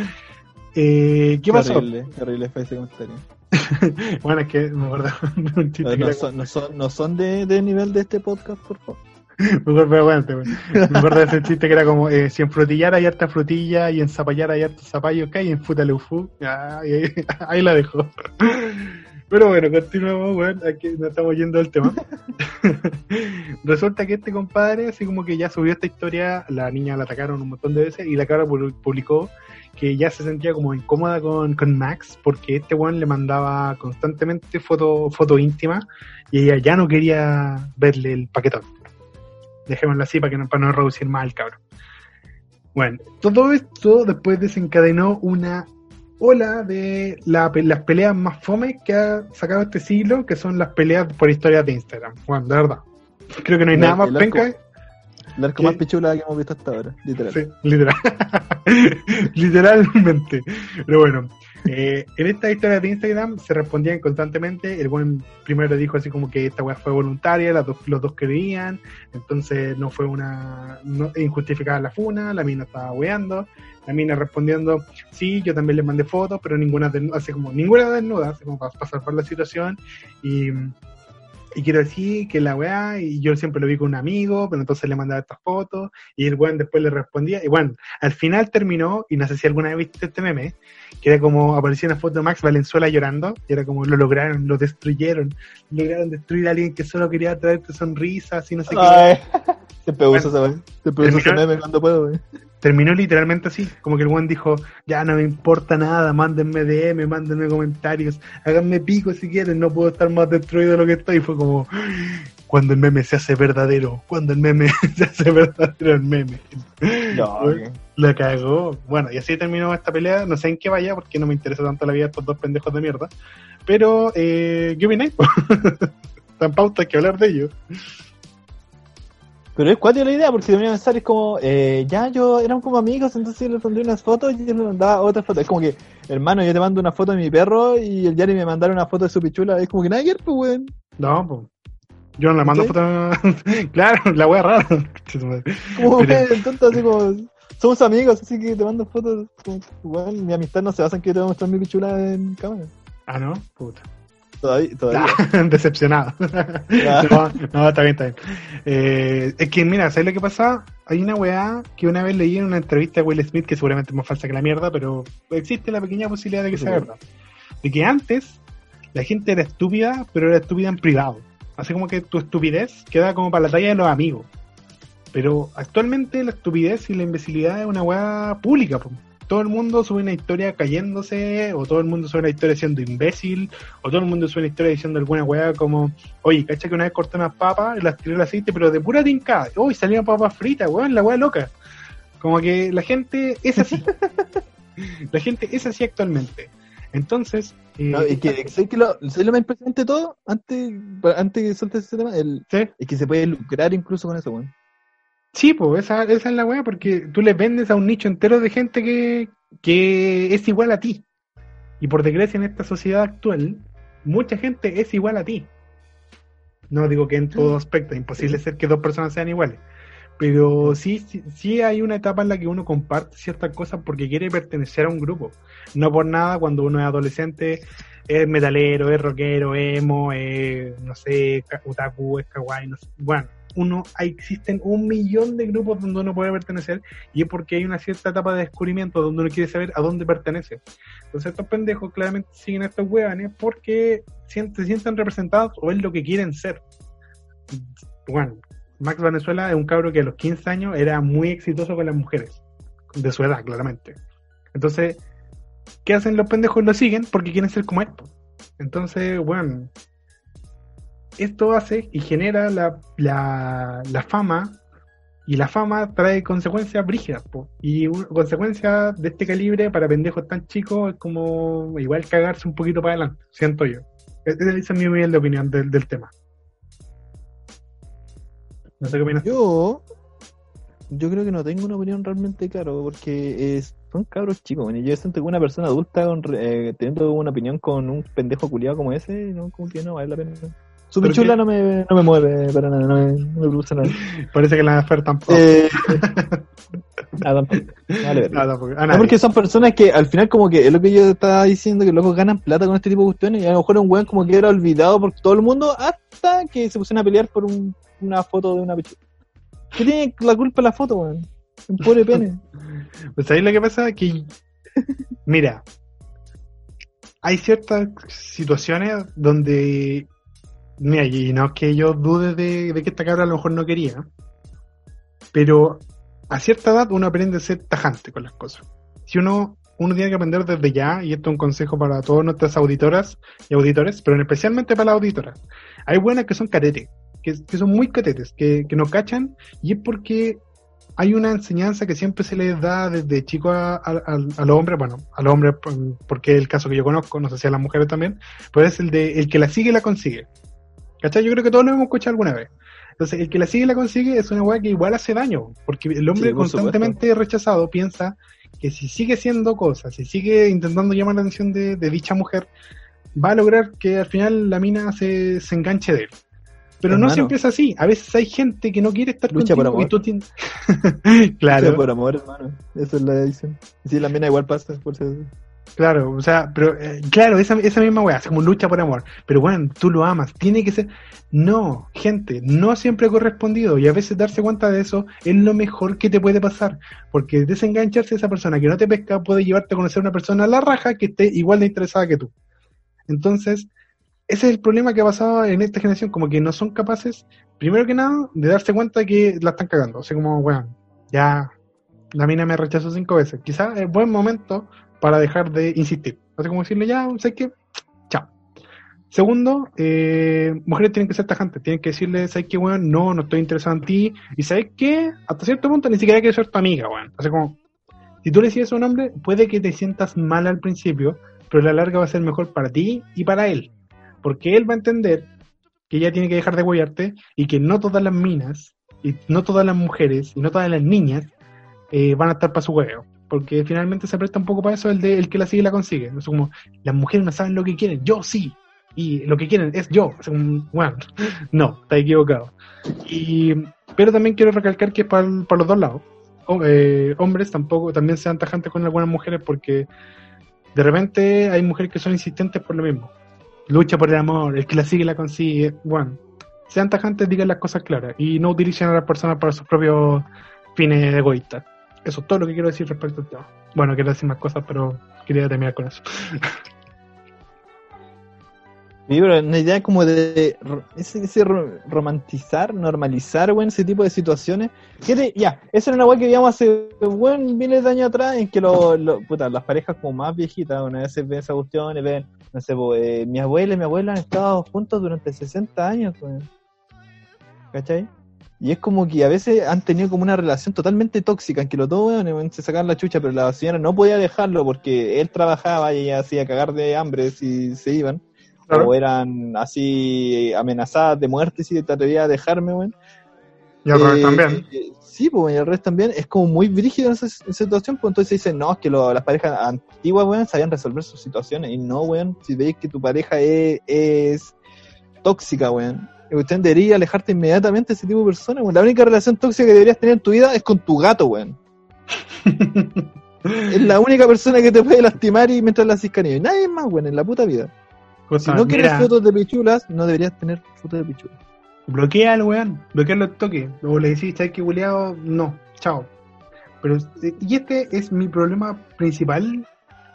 eh, ¿qué, pasó? Horrible, horrible fue ese comentario. bueno, es que me acuerdo un chiste no, son, no, son, no son de, de nivel de este podcast, por favor. Me aguante, Me acuerdo de ese chiste que era como: eh, si en frutillar hay harta frutilla y en zapallar hay harta zapallo, ¿qué hay en futaleufu? Ah, ahí, ahí la dejo. Pero bueno, continuamos, bueno, aquí nos estamos yendo al tema. Resulta que este compadre, así como que ya subió esta historia, la niña la atacaron un montón de veces y la cara publicó que ya se sentía como incómoda con, con Max porque este weón le mandaba constantemente fotos foto íntimas y ella ya no quería verle el paquetón. Dejémoslo así para, que no, para no reducir más al cabrón. Bueno, todo esto después desencadenó una ola de las peleas más fome que ha sacado este siglo, que son las peleas por historias de Instagram. Bueno, de verdad. Creo que no hay nada más penca. El arco más pichula que hemos visto hasta ahora, literal. Sí, literal. Literalmente. Pero bueno, eh, en esta historia de Instagram se respondían constantemente. El buen primero dijo así como que esta weá fue voluntaria, los dos querían, entonces no fue una no, injustificada la funa, la mina estaba weando. La mina respondiendo, sí, yo también le mandé fotos, pero ninguna desnuda, así como ninguna desnuda, así como para, para salvar la situación. Y, y quiero decir que la weá, y yo siempre lo vi con un amigo, pero entonces le mandaba estas fotos, y el weón después le respondía, y bueno, al final terminó, y no sé si alguna vez viste este meme, que era como aparecía una foto de Max Valenzuela llorando, y era como lo lograron, lo destruyeron, lograron destruir a alguien que solo quería traerte sonrisas y no sé qué. Siempre uso uso ese meme cuando puedo, wey terminó literalmente así, como que el buen dijo, ya no me importa nada, mándenme DM, mándenme comentarios, háganme pico si quieren, no puedo estar más destruido de lo que estoy. Y fue como, cuando el meme se hace verdadero, cuando el meme se hace verdadero el meme. No, La cagó. Bueno, y así terminó esta pelea, no sé en qué vaya, porque no me interesa tanto la vida de estos dos pendejos de mierda. Pero, eh, ¿qué opináis? Tan pauta hay que hablar de ellos. Pero es cuático la idea, porque si te venía a pensar, es como, eh, ya yo éramos como amigos, entonces yo le pondría unas fotos y yo le mandaba otras fotos. Es como que, hermano, yo te mando una foto de mi perro y el Yari me mandara una foto de su pichula. Es como que nadie, pues, weón. No, pues. Yo no le mando foto. claro, la wea rara. como, tonto, así como, somos amigos, así que te mando fotos. Como, weón, mi amistad no se basa en que te voy a mostrar mi pichula en cámara. Ah, no, puta. Todavía. todavía. decepcionado. no, está bien, está bien. Eh, es que, mira, ¿sabes lo que pasa? Hay una weá que una vez leí en una entrevista de Will Smith, que seguramente es más falsa que la mierda, pero existe la pequeña posibilidad de que sea verdad. De que antes la gente era estúpida, pero era estúpida en privado. Así como que tu estupidez queda como para la talla de los amigos. Pero actualmente la estupidez y la imbecilidad es una weá pública. Todo el mundo sube una historia cayéndose, o todo el mundo sube una historia siendo imbécil, o todo el mundo sube una historia diciendo alguna weá como, oye, cacha que una vez corté unas papas y las tiré al aceite, pero de pura tinca, uy, salieron papas fritas, weón, la weá loca. Como que la gente es así. la gente es así actualmente. Entonces. Eh, es que, ¿sabes que lo, lo más impresionante de todo? Antes, antes que sueltes ese tema, el, es que se puede lucrar incluso con eso, weón. Sí, pues esa, esa es la weá, porque tú le vendes a un nicho entero de gente que, que es igual a ti. Y por desgracia en esta sociedad actual, mucha gente es igual a ti. No digo que en todo aspecto, es imposible ser que dos personas sean iguales. Pero sí, sí, sí, hay una etapa en la que uno comparte ciertas cosas porque quiere pertenecer a un grupo. No por nada, cuando uno es adolescente, es metalero, es rockero, emo, es, no sé, otaku, es kawaii, no sé. Bueno, uno, existen un millón de grupos donde uno puede pertenecer y es porque hay una cierta etapa de descubrimiento donde uno quiere saber a dónde pertenece. Entonces estos pendejos claramente siguen a estos huevones porque se sienten representados o es lo que quieren ser. Bueno, Max Venezuela es un cabro que a los 15 años era muy exitoso con las mujeres, de su edad, claramente. Entonces, ¿qué hacen los pendejos? Lo siguen porque quieren ser como él. Entonces, bueno, esto hace y genera la, la, fama y la fama trae consecuencias brígidas, y consecuencias de este calibre para pendejos tan chicos es como igual cagarse un poquito para adelante, siento yo. E-, esa es mi de opinión del, del tema. No sé qué opinas. Yo, yo creo que no tengo una opinión realmente claro, porque es, son cabros chicos. yo siento que una persona adulta eh, teniendo una opinión con un pendejo culiado como ese, no, como que no vale la pena. Su pichula no me, no me mueve para nada, no me, no me produce nada. Parece que la oferta tampoco. Eh, ah, tampoco. Vale, no, porque son personas que al final como que es lo que yo estaba diciendo, que luego ganan plata con este tipo de cuestiones y a lo mejor un weón como que era olvidado por todo el mundo hasta que se pusieron a pelear por una foto de una pichula. ¿Qué tiene la culpa la foto, weón? Un pobre pene. pues ahí lo que pasa es que, mira, hay ciertas situaciones donde Mira, y no es que yo dude de, que esta cabra a lo mejor no quería, pero a cierta edad uno aprende a ser tajante con las cosas. Si uno, uno tiene que aprender desde ya, y esto es un consejo para todas nuestras auditoras y auditores, pero especialmente para las auditoras. Hay buenas que son catetes, que, son muy catetes, que, que no cachan, y es porque hay una enseñanza que siempre se les da desde chico a, los hombres, bueno, a los hombres porque es el caso que yo conozco, no sé si a las mujeres también, pues es el de el que la sigue la consigue. ¿Cachai? Yo creo que todos lo hemos escuchado alguna vez. Entonces, el que la sigue y la consigue es una weá que igual hace daño, porque el hombre constantemente rechazado piensa que si sigue siendo cosas, si sigue intentando llamar la atención de, dicha mujer, va a lograr que al final la mina se, enganche de él. Pero no siempre es así. A veces hay gente que no quiere estar Lucha contigo por amor. y tú tienes... claro. Lucha por amor, hermano. Esa es la edición. Si la mina igual pasa, por eso. Claro, o sea, pero eh, claro, esa, esa misma weá, es como lucha por amor. Pero bueno, tú lo amas, tiene que ser. No, gente, no siempre correspondido. Y a veces darse cuenta de eso es lo mejor que te puede pasar. Porque desengancharse de esa persona que no te pesca puede llevarte a conocer a una persona a la raja que esté igual de interesada que tú. Entonces, ese es el problema que ha pasado en esta generación, como que no son capaces, primero que nada, de darse cuenta que la están cagando. O sea, como, weón, ya la mina me rechazó cinco veces. Quizás es buen momento para dejar de insistir. Así como decirle, ya, ¿sabes qué? Chao. Segundo, eh, mujeres tienen que ser tajantes, tienen que decirle, ¿sabes qué, weón? No, no estoy interesado en ti. Y ¿sabes qué? Hasta cierto punto ni siquiera quiero ser tu amiga, weón. Así como, si tú le dices a un hombre, puede que te sientas mal al principio, pero a la larga va a ser mejor para ti y para él. Porque él va a entender que ella tiene que dejar de huearte y que no todas las minas, y no todas las mujeres, y no todas las niñas eh, van a estar para su huevo porque finalmente se presta un poco para eso el de el que la sigue y la consigue. Es como, las mujeres no saben lo que quieren, yo sí, y lo que quieren es yo. bueno, no, está equivocado. Y, pero también quiero recalcar que para, para los dos lados, eh, hombres tampoco también sean tajantes con algunas mujeres porque de repente hay mujeres que son insistentes por lo mismo. Lucha por el amor, el que la sigue la consigue. Bueno, sean tajantes, digan las cosas claras y no utilicen a las personas para sus propios fines egoístas. Eso es todo lo que quiero decir respecto al tema. Bueno, quiero decir más cosas, pero quería terminar con eso. Sí, pero una idea como de ese, romantizar, normalizar, weón, ese tipo de situaciones. ya, esa era una weá que veíamos hace, buen miles de años atrás, en que lo, puta, las parejas como más viejitas, una vez ven esa cuestión y ven, no sé, pues, mi abuela y mi abuela han estado juntos durante 60 años, weón. ¿Cachai? Y es como que a veces han tenido como una relación totalmente tóxica, en que los dos weón, se sacaban la chucha, pero la señora no podía dejarlo porque él trabajaba y ella hacía cagar de hambre si se iban o eran así amenazadas de muerte si te atrevías a dejarme, weón. Y al revés eh, también. Eh, sí, pues, y al revés también. Es como muy brígido en esa, situación, pues entonces dicen, no, es que las parejas antiguas, weón, sabían resolver sus situaciones. Y no, weón, si veis que tu pareja es, tóxica, weón. Usted debería alejarte inmediatamente de ese tipo de personas, weón. La única relación tóxica que deberías tener en tu vida es con tu gato, weón. es la única persona que te puede lastimar y mientras la haces cariño. Y nadie más, weón, en la puta vida si no quieres fotos de pichulas, no deberías tener fotos de pichulas. Bloquea al weón, bloquea los toques. Luego le decís, ¿sabes qué culeado? No, chao. Pero, y este es mi problema principal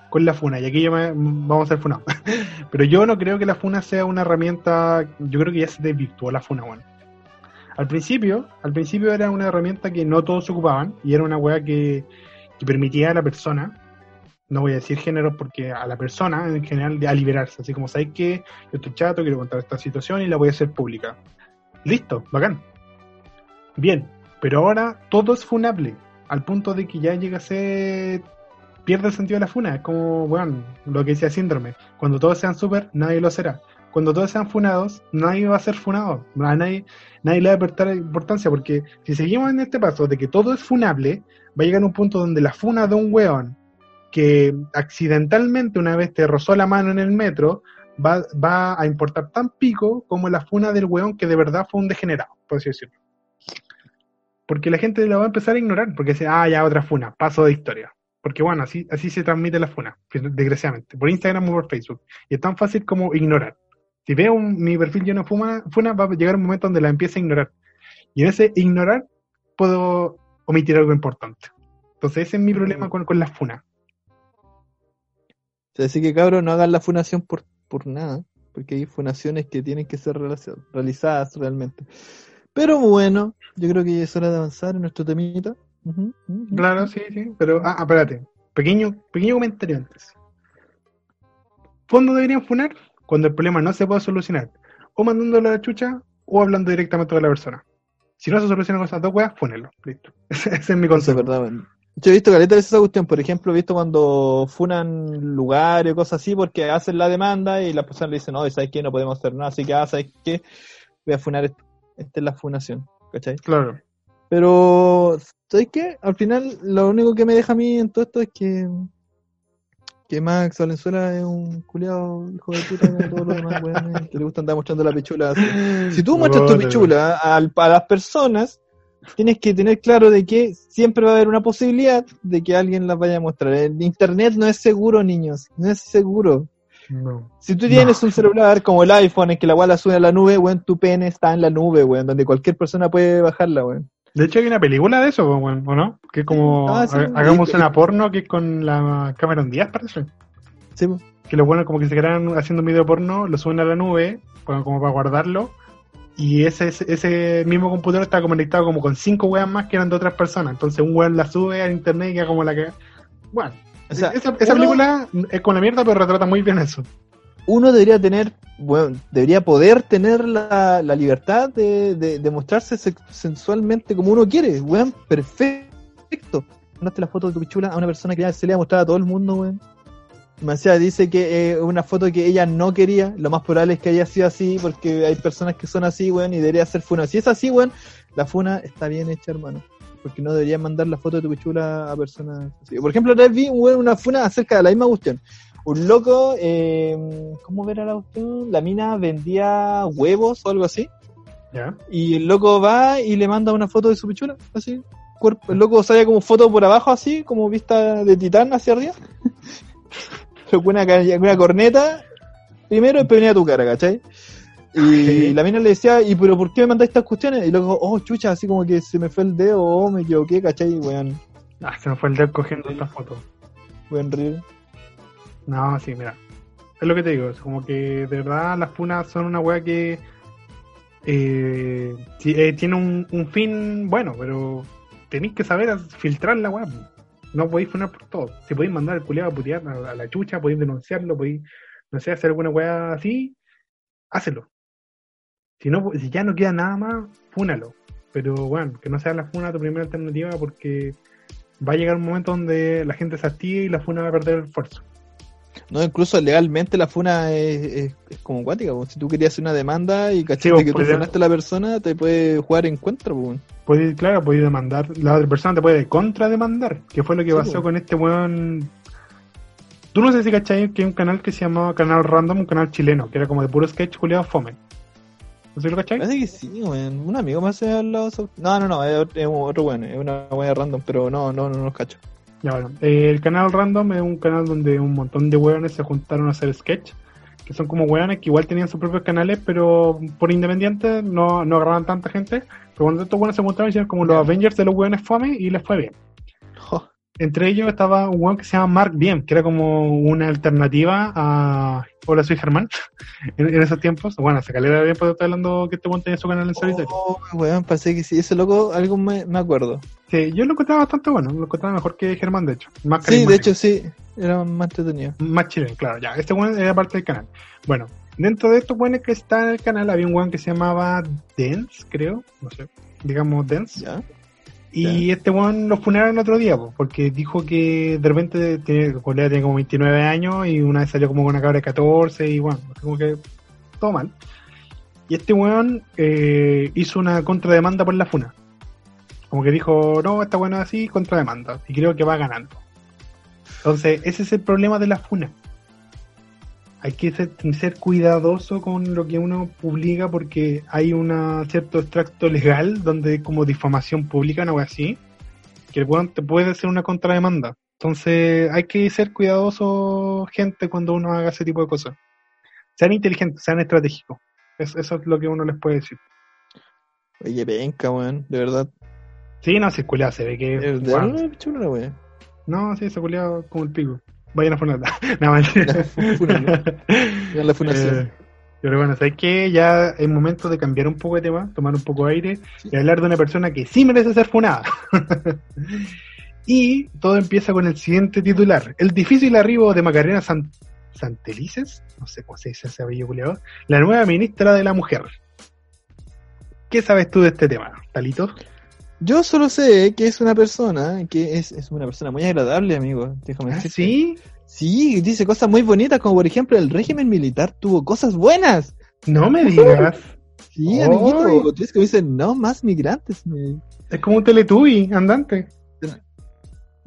con la funa, y aquí ya vamos a ser funados. Pero yo no creo que la funa sea una herramienta, yo creo que ya se desvirtuó la funa, weón. Al principio, al principio era una herramienta que no todos ocupaban, y era una weá que, que permitía a la persona no voy a decir género porque a la persona en general a liberarse, así como sabéis que yo estoy chato, quiero contar esta situación y la voy a hacer pública. Listo, bacán. Bien, pero ahora todo es funable, al punto de que ya llega a ser pierde el sentido de la funa, es como, bueno, lo que decía síndrome, cuando todos sean super, nadie lo será. Cuando todos sean funados, nadie va a ser funado, nadie, nadie le va a prestar importancia, porque si seguimos en este paso de que todo es funable, va a llegar un punto donde la funa de un weón que accidentalmente una vez te rozó la mano en el metro, va, va a importar tan pico como la funa del weón que de verdad fue un degenerado, por así decirlo. Porque la gente la va a empezar a ignorar, porque dice, ah, ya otra funa, paso de historia. Porque bueno, así, así se transmite la funa, desgraciadamente, por Instagram o por Facebook. Y es tan fácil como ignorar. Si veo mi perfil lleno de funa, funa, va a llegar un momento donde la empiece a ignorar. Y en ese ignorar puedo omitir algo importante. Entonces ese es mi problema con, con las funas. Así que cabros, no hagan la funación por, por nada, porque hay funaciones que tienen que ser realizadas realmente. Pero bueno, yo creo que es hora de avanzar en nuestro temita. Claro, sí, sí, pero, ah, espérate, pequeño, pequeño comentario antes. ¿Cuándo deberían funar? Cuando el problema no se puede solucionar, o mandándolo a la chucha, o hablando directamente con la persona. Si no se soluciona con esas dos weas, funelo. Listo. Ese es mi consejo. Verdad, yo he visto caleta de esa cuestión, por ejemplo, he visto cuando funan lugares o cosas así porque hacen la demanda y las personas le dicen, no, ¿sabes qué? No podemos hacer nada, así que, ah, ¿sabes qué? Voy a funar, esta es la funación, ¿cachai? Claro. Pero, ¿sabes qué? Al final, lo único que me deja a mí en todo esto es que que Max Valenzuela es un culiado hijo de puta como todos los demás que le gusta andar mostrando la pichula Si tú muestras tu pichula a, a las personas, tienes que tener claro de que siempre va a haber una posibilidad de que alguien las vaya a mostrar. El internet no es seguro, niños, no es seguro. Si tú tienes un celular como el iPhone en que la guala sube a la nube, weón, tu pene está en la nube, weón, donde cualquier persona puede bajarla, weón. De hecho hay una película de eso, ¿o no? Que como ah, hagamos una porno que es con la cámara en días, parece. Sí. Que lo bueno como que se quedan haciendo un video porno, lo suben a la nube, como para guardarlo, y ese, ese mismo computador está conectado como con cinco weas más que eran de otras personas. Entonces un weón la sube a internet y queda como la que. Bueno, esa, película es con la mierda, pero retrata muy bien eso. Uno debería tener, bueno, debería poder tener la, libertad de, de, mostrarse sensualmente como uno quiere, weón, perfecto. Mandaste la foto de tu pichula a una persona que ya se le ha mostrado a todo el mundo, weón. Dice que eh, una foto que ella no quería. Lo más probable es que haya sido así, porque hay personas que son así, weón, y debería ser funa. Si es así, weón, la funa está bien hecha, hermano. Porque no deberías mandar la foto de tu pichula a personas así. Por ejemplo, otra vez vi una funa acerca de la misma cuestión. Un loco, eh, ¿cómo era la cuestión? La mina vendía huevos o algo así. Y el loco va y le manda una foto de su pichula, así. Cuerpo. El loco sale como foto por abajo, así, como vista de titán hacia arriba. una, una corneta, primero venía a tu cara, ¿cachai? Y la mina le decía, ¿y pero por qué me mandaste estas cuestiones? Y luego, oh, chucha, así como que se me fue el dedo, oh, me equivoqué, ¿cachai? Weón. Ah, se me fue el dedo cogiendo esta foto. Buen río. No, sí, mira. es lo que te digo, es como que de verdad las funas son una weá que eh, eh, tiene un, fin bueno, pero tenéis que saber filtrar la weá. No podéis funar por todo. Si podéis mandar el culiado a putear a, la chucha, podéis denunciarlo, podéis, no sé, hacer alguna weá así, hácelo. Si, no, si ya no queda nada más, fúnalo. Pero bueno, que no sea la funa tu primera alternativa porque va a llegar un momento donde la gente se active y la funa va a perder el esfuerzo. No, incluso legalmente la funa es, como cuática. Si tú querías hacer una demanda y cachaste que tú funaste a la persona, te puede jugar en contra. Puede, claro, puede demandar. La otra persona te puede contrademandar, que fue lo que pasó con este weón. Tú no sé si cachai que hay un canal que se llamaba Canal Random, un canal chileno, que era como de puro sketch culiado fome. ¿No sé lo cachai? Parece que sí, weón. Un amigo más se ha hablado No, no, no, es, otro weón, es una weón random, pero no, no, no, no los cacho. Ya bueno, el canal Random es un canal donde un montón de weones se juntaron a hacer sketch, que son como weones que igual tenían sus propios canales, pero por independiente no, no agarraban tanta gente. Pero cuando estos weones se juntaron, hicieron como los Avengers de los weones fome y les fue bien. Entre ellos estaba un weón que se llama Mark Bien, que era como una alternativa a Hola, soy Germán. en, esos tiempos, bueno, se calera bien porque estoy hablando que este weón tenía su canal en solitario. Oh, weón, parece que sí, ese loco, algo me, me, acuerdo. Sí, yo lo encontraba bastante bueno, lo encontraba mejor que Germán, de hecho. Más sí, de hecho, sí, era más entretenido. Más chileno, claro, ya. Este weón era parte del canal. Bueno, dentro de estos weones que está en el canal había un weón que se llamaba Dance, creo, no sé, digamos Dance. Ya y este weón lo funaron el otro día, porque dijo que de repente tiene, tiene como 29 años y una vez salió como con una cabra de 14 y bueno, como que todo mal. Y este weón eh, hizo una contrademanda por la funa. Como que dijo, no, esta weón es así, contrademanda. Y creo que va ganando. Entonces, ese es el problema de la funa hay que ser, cuidadoso con lo que uno publica porque hay un cierto extracto legal donde como difamación pública, no así, que el weón te puede hacer una contrademanda. Entonces hay que ser cuidadoso, gente, cuando uno haga ese tipo de cosas. Sean inteligentes, sean estratégicos. eso es lo que uno les puede decir. Oye, venga, weón, de verdad. Sí, no, si es se ve que... ¿De verdad? No, sí, se culiado como el pico. Vayan a funarla. Nada más. la fundación. Eh, pero bueno, sabes que ya es momento de cambiar un poco de tema, tomar un poco de aire y hablar de una persona que sí merece ser funada. y todo empieza con el siguiente titular: El difícil arribo de Macarena Santelices, no sé cómo se dice ese apellido la nueva ministra de la Mujer. ¿Qué sabes tú de este tema, Talito? Yo solo sé que es una persona, que es, es una persona muy agradable, amigo. Déjame ¿Ah, ¿Sí? Sí, dice cosas muy bonitas, como por ejemplo, el régimen militar tuvo cosas buenas. No me digas. Sí, amiguito, es que me dicen, no, más migrantes. Es como un teletubi andante.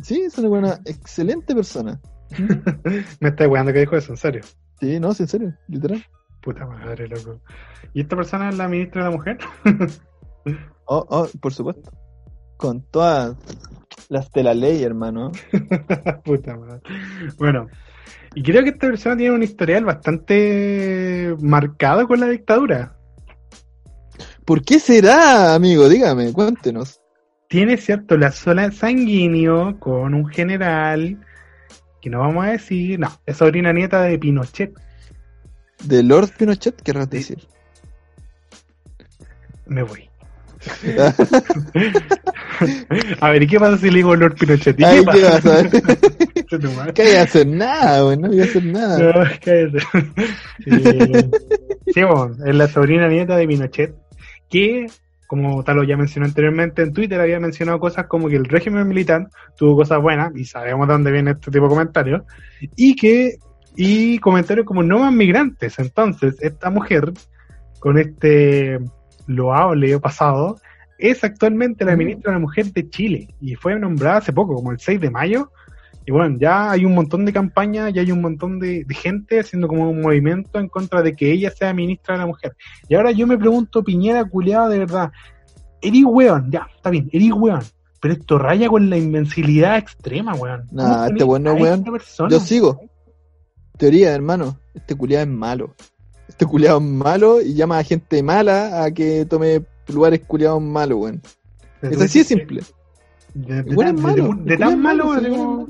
Sí, es una buena, excelente persona. me está weando que dijo eso, en serio. Sí, no, en serio, literal. Puta madre, loco. ¿Y esta persona es la ministra de la mujer? oh, oh, por supuesto con todas las de la ley, hermano. Puta madre. Bueno, y creo que esta persona tiene un historial bastante marcado con la dictadura. ¿Por qué será, amigo? Dígame, cuéntenos. Tiene cierto la sola sanguíneo con un general que no vamos a decir, no, es sobrina nieta de Pinochet. ¿De Lord Pinochet? ¿Qué decir? Me voy. a ver, ¿y qué pasa si le digo Lord Pinochet? ¿Y qué, pasa? ¿Qué voy a hacer nada, güey, no voy a hacer nada. No, cállate. sí, bueno, es la sobrina nieta de Pinochet, que, como tal lo ya mencionó anteriormente en Twitter, había mencionado cosas como que el régimen militar tuvo cosas buenas, y sabemos de dónde viene este tipo de comentarios, y que, y comentarios como no más migrantes. Entonces, esta mujer, con este loable pasado, es actualmente la ministra de la Mujer de Chile y fue nombrada hace poco, como el 6 de mayo. Y bueno, ya hay un montón de campañas, ya hay un montón de, gente haciendo como un movimiento en contra de que ella sea ministra de la Mujer. Y ahora yo me pregunto, Piñera, culiado, de verdad, eres weón, ya, está bien, eres weón. Pero esto raya con la invencibilidad extrema, weón. Nah, este bueno weón. Yo sigo. Teoría, hermano. Este culiado es malo este culiado es malo y llama a gente mala a que tome lugares culiados malos, weón. Es así de simple. De, tan malo,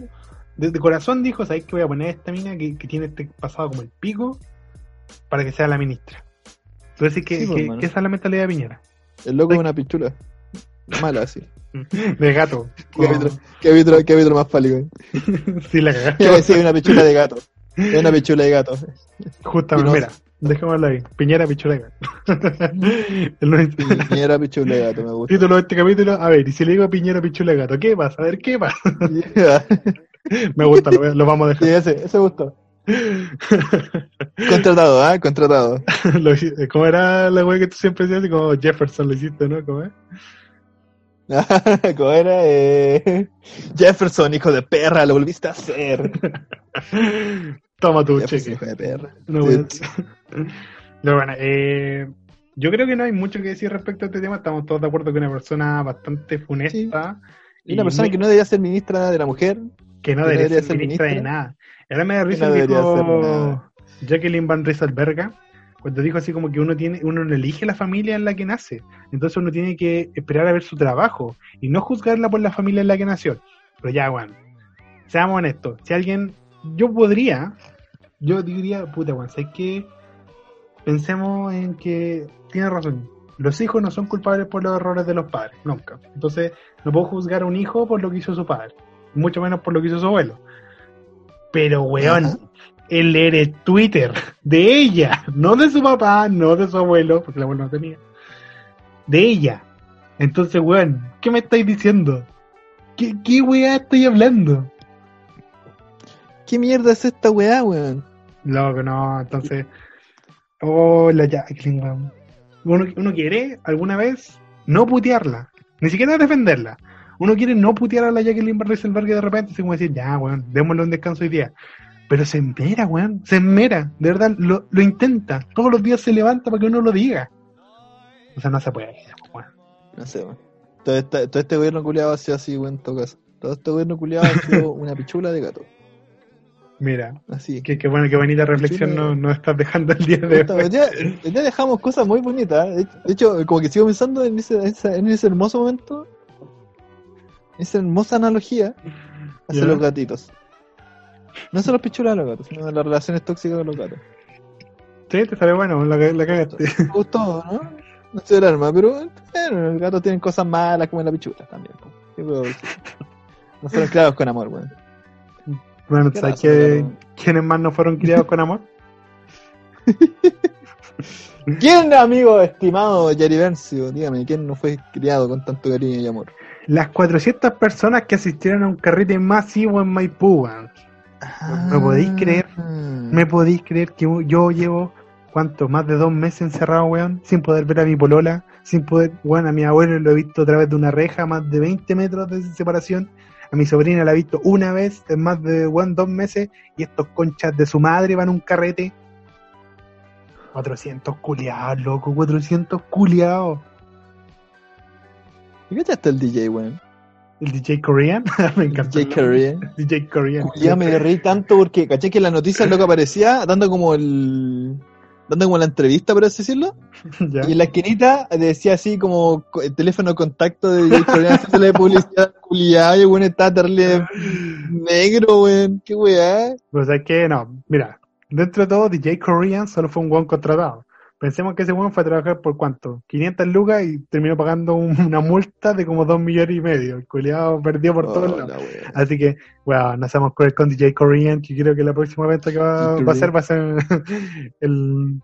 desde corazón dijo, ¿sabes que voy a poner esta mina que, tiene este pasado como el pico para que sea la ministra? Entonces, que, pues, que, esa es la mentalidad de Piñera. El loco es una pichula. Mala, sí. De gato. ¿Qué vitro, más pálido? sí, la cagaste. sí, una pichula de gato. Es una pichula de gato. Justamente, mira, dejémosla ahí. Piñera gato. Piñera gato, me gusta. Título de este capítulo, a ver, y si le digo Piñera gato, ¿qué pasa? A ver, ¿qué pasa? me gusta, lo, vamos a dejar. Sí, ese, ese gustó. Contratado, ¿ah? ¿eh? Contratado. ¿Cómo era la wea que tú siempre decías? Como Jefferson lo hiciste, ¿no? ¿Cómo es? ¿Cómo era? Eh... Jefferson, hijo de perra, lo volviste a hacer. Toma tu cheque. Hijo de perra. No, bueno, eh, yo creo que no hay mucho que decir respecto a este tema. Estamos todos de acuerdo que una persona bastante funesta. Y una persona que no debería ser ministra de la mujer. Que no, debería, ser, ministra, de nada. Ahora me da risa no dijo Jacqueline Van Rieselberga cuando dijo así como que uno tiene uno no elige la familia en la que nace, entonces uno tiene que esperar a ver su trabajo y no juzgarla por la familia en la que nació. Pero ya, bueno, seamos honestos, si alguien, yo podría, yo diría, puta, bueno, ¿sabes que Pensemos en que tiene razón, los hijos no son culpables por los errores de los padres, nunca. Entonces, no puedo juzgar a un hijo por lo que hizo su padre, mucho menos por lo que hizo su abuelo. Pero, weón, el leer Twitter de ella, no de su papá, no de su abuelo, porque el abuelo no tenía, de ella. Entonces, weón, ¿qué me estáis diciendo? ¿Qué, qué weá estoy hablando? ¿Qué mierda es esta weá, weón? Loco, no, entonces. Hola, Jacqueline, weón. Uno, uno quiere alguna vez no putearla, ni siquiera defenderla. Uno quiere no putear a la Jacqueline Barriselberg de repente, así como decir, ya, weón, démosle un descanso hoy día. Pero se enmera, weón. Se enmera. De verdad, lo, lo intenta. Todos los días se levanta para que uno lo diga. O sea, no se puede, weón. No sé, weón. Todo, este, todo este gobierno culiado ha sido así, weón, en todo caso. Todo este gobierno culiado ha sido una pichula de gato. Mira, así. Qué, qué bueno, qué bonita reflexión nos no estás dejando el día de hoy. Ya, ya, dejamos cosas muy bonitas. ¿eh? De hecho, como que sigo pensando en ese, en ese hermoso momento, esa hermosa analogía hacia los gatitos. No son los pichulas de los gatos, sino las relaciones tóxicas de los gatos. Sí, te sale bueno, la, la cagaste. Me gustó, ¿no? No sé el arma, pero bueno, los gatos tienen cosas malas como la pichula también. No fueron criados con amor, weón. Bueno, ¿sabes que, quiénes más no fueron criados con amor? ¿Quién, amigo estimado Jerry Bencio? Dígame, ¿quién no fue criado con tanto cariño y amor? Las 400 personas que asistieron a un carrete masivo en Maipú, weón. ¿Me podéis ah. creer? ¿Me podéis creer que yo llevo, ¿cuánto? Más de dos meses encerrado, weón, sin poder ver a mi polola, sin poder, weón, a mi abuelo lo he visto a través de una reja, más de 20 metros de separación, a mi sobrina la he visto una vez en más de, weón, dos meses, y estos conchas de su madre van a un carrete. 400 culiados, loco, 400 culiados. ¿Y qué está el DJ, weón? El DJ Korean. me encanta. DJ Korean. DJ Korean. Ya me reí tanto porque caché que en la noticia lo que aparecía dando como el. Dando como la entrevista, por así decirlo. Y en la esquinita decía así como el teléfono de contacto de Korean, haciéndole publicidad culiada y bueno, está terrible negro, weón. Qué weá. Pues es que no, mira, dentro de todo, DJ Korean solo fue un buen contratado. Pensemos que ese weón fue a trabajar por cuánto? 500 lucas y terminó pagando una multa de como 2 millones y medio. El culiado perdió por todos lados. Así que, bueno, nos hacemos con, con DJ Korean, que creo que la próxima venta que va, a ser va a ser el,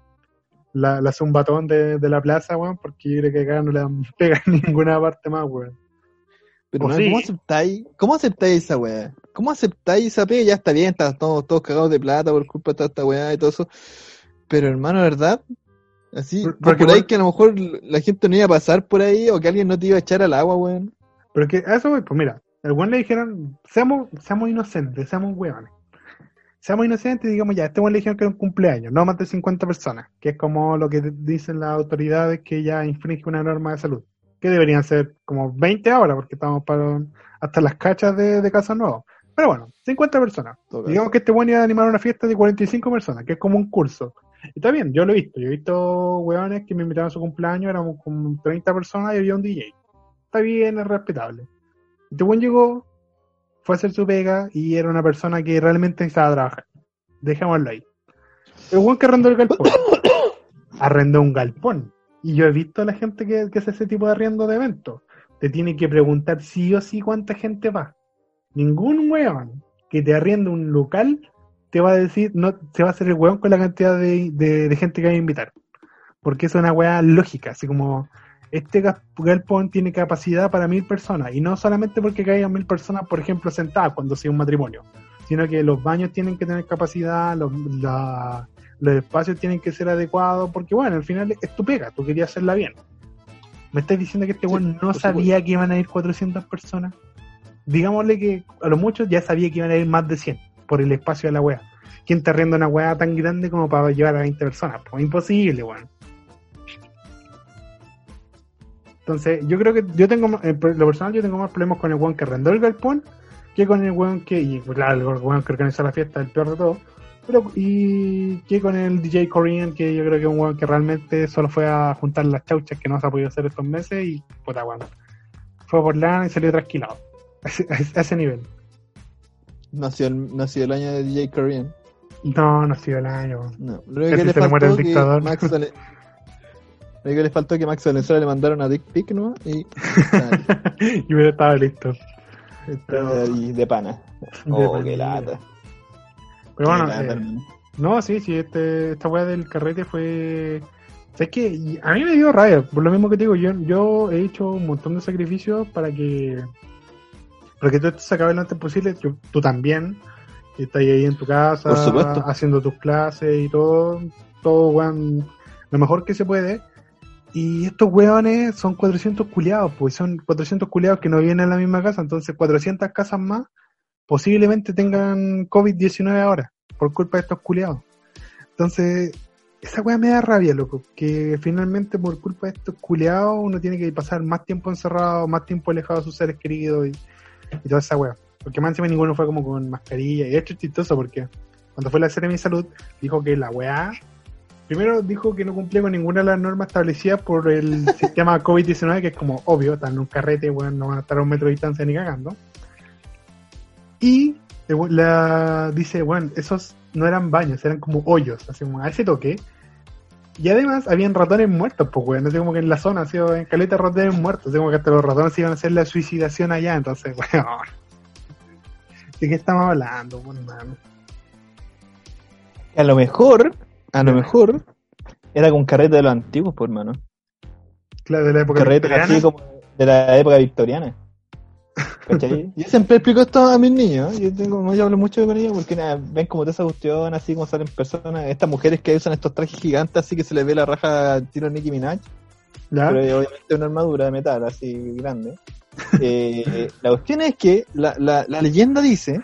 la, la zumbatón de, de la plaza, weón, porque yo creo que acá no le pega en ninguna parte más, weón. Pero ¿cómo aceptáis? ¿Cómo aceptáis esa weá? ¿Cómo aceptáis esa pega? Ya está bien, están todos, todos cagados de plata por culpa de toda esta weá y todo eso. Pero hermano, ¿verdad? Así, por, ahí que a lo mejor la gente no iba a pasar por ahí o que alguien no te iba a echar al agua, weón. Pero que a eso, pues mira, el weón le dijeron, seamos, seamos inocentes, seamos weones. Seamos inocentes y digamos ya, este weón le dijeron que era un cumpleaños, no más de 50 personas, que es como lo que dicen las autoridades que ya infringe una norma de salud. Que deberían ser como 20 ahora, porque estamos para hasta las cachas de, de Casa Nueva. Pero bueno, 50 personas. digamos que este weón iba a animar una fiesta de 45 personas, que es como un curso está bien, yo lo he visto. Yo he visto weones que me invitaron a su cumpleaños, éramos como 30 personas y había un DJ. Está bien, es respetable. Este weón llegó, fue a hacer su pega y era una persona que realmente necesitaba trabajar. Dejémoslo ahí. El buen que arrendó el galpón. arrendó un galpón. Y yo he visto a la gente que, que hace ese tipo de arriendo de eventos. Te tiene que preguntar sí o sí cuánta gente va. Ningún weón que te arriende un local te va a decir, no, se va a hacer el weón con la cantidad de, de, gente que va a invitar. Porque es una weá lógica, así como este galpón tiene capacidad para mil personas, y no solamente porque caigan mil personas, por ejemplo, sentadas cuando sea un matrimonio, sino que los baños tienen que tener capacidad, los, los espacios tienen que ser adecuados, porque bueno, al final es tu pega, tú querías hacerla bien. ¿Me estás diciendo que este weón no sabía que iban a ir 400 personas? Digámosle que a lo muchos ya sabía que iban a ir más de 100 por el espacio de la wea. ¿Quién te arrienda una wea tan grande como para llevar a 20 personas? Pues imposible, weón. Entonces, yo creo que yo tengo, en lo personal, yo tengo más problemas con el weón que arrendó el galpón que con el weón que, y claro, el weón que organizó la fiesta, el peor de todo, pero, y que con el DJ Korean, que yo creo que es un weón que realmente solo fue a juntar las chauchas que no se ha podido hacer estos meses y, puta, weón. Fue por lana y salió trasquilado. A ese, nivel. Nació el, nació el año de DJ Korean. No, nació el año. No, lo que le faltó el dictador. Max le... Lo que le faltó que Max Valenzuela le mandaron a Dick Pick, ¿no? Y, y hubiera estado listo. Y de pana. oh, qué lata. Pero bueno, eh, no, sí, sí, este, esta weá del carrete fue. Es que a mí me dio rabia, por lo mismo que te digo, yo, yo he hecho un montón de sacrificios para que para que todo esto se acabe lo antes posible, tú también, estás ahí en tu casa, haciendo tus clases y todo, todo weón, lo mejor que se puede. Y estos weones son 400 culiados, pues son 400 culiados que no vienen a la misma casa, entonces 400 casas más posiblemente tengan COVID-19 ahora, por culpa de estos culiados. Entonces, esa weá me da rabia, loco, que finalmente por culpa de estos culiados uno tiene que pasar más tiempo encerrado, más tiempo alejado de sus seres queridos y, y toda esa weá. Porque más encima ninguno fue como con mascarilla. Y esto es chistoso porque cuando fue la serie de mi salud, dijo que la weá Primero dijo que no cumplía con ninguna de las normas establecidas por el sistema COVID-19, que es como obvio, están en un carrete, bueno, no van a estar a un metro de distancia ni cagando. Y la, dice, bueno, esos no eran baños, eran como hoyos, así como a ese toque. Y además habían ratones muertos, pues, weón. Así como que en la zona, así en caleta ratones muertos. Así como que hasta los ratones iban a hacer la suicidación allá. Entonces, weón. ¿De qué estamos hablando, pues, hermano? A lo mejor a lo mejor era con carrete de los antiguos, pues, hermano. Claro, de la época victoriana. así como de la época victoriana. ¿Cachai? Yo siempre explico esto a mis niños. Yo tengo, no yo hablo mucho con ellos porque ven como toda esa cuestión, así como salen personas, estas mujeres que usan estos trajes gigantes, así que se les ve la raja tiro Nicki Minaj. ¿Ya? Pero obviamente una armadura de metal así grande. Eh, la cuestión es que la, la, la leyenda dice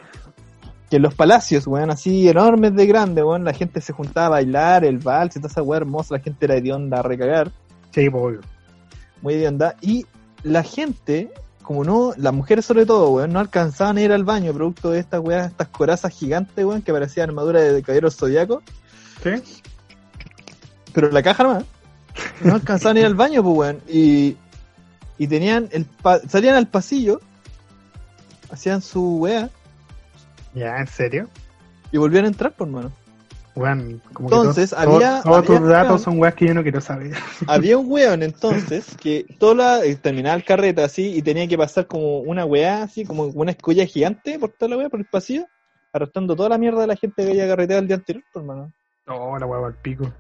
que en los palacios, weón, así enormes de grande, weón, la gente se juntaba a bailar, el vals y toda esa weá hermosa, la gente era hedionda a recagar. Sí, pues, obvio. Muy hedionda. Y la gente, como no, las mujeres sobre todo, weón, no alcanzaban a ir al baño, producto de estas weas, estas corazas gigantes, weón, que parecían armadura de caballeros zodiacos. Sí. Pero la caja nomás. No alcanzaban a ir al baño, pues, weón. Y, y tenían el salían al pasillo, hacían su wea ya, ¿en serio? Y volvían a entrar, por mano. Bueno, como entonces, que había. Todos tus datos son weas que yo no quiero saber. Había un weón entonces que toda la, eh, terminaba el carrete así y tenía que pasar como una wea así, como una escolla gigante por toda la wea, por el pasillo, arrastrando toda la mierda de la gente que había carreteado el día anterior, por mano. No, la wea al pico.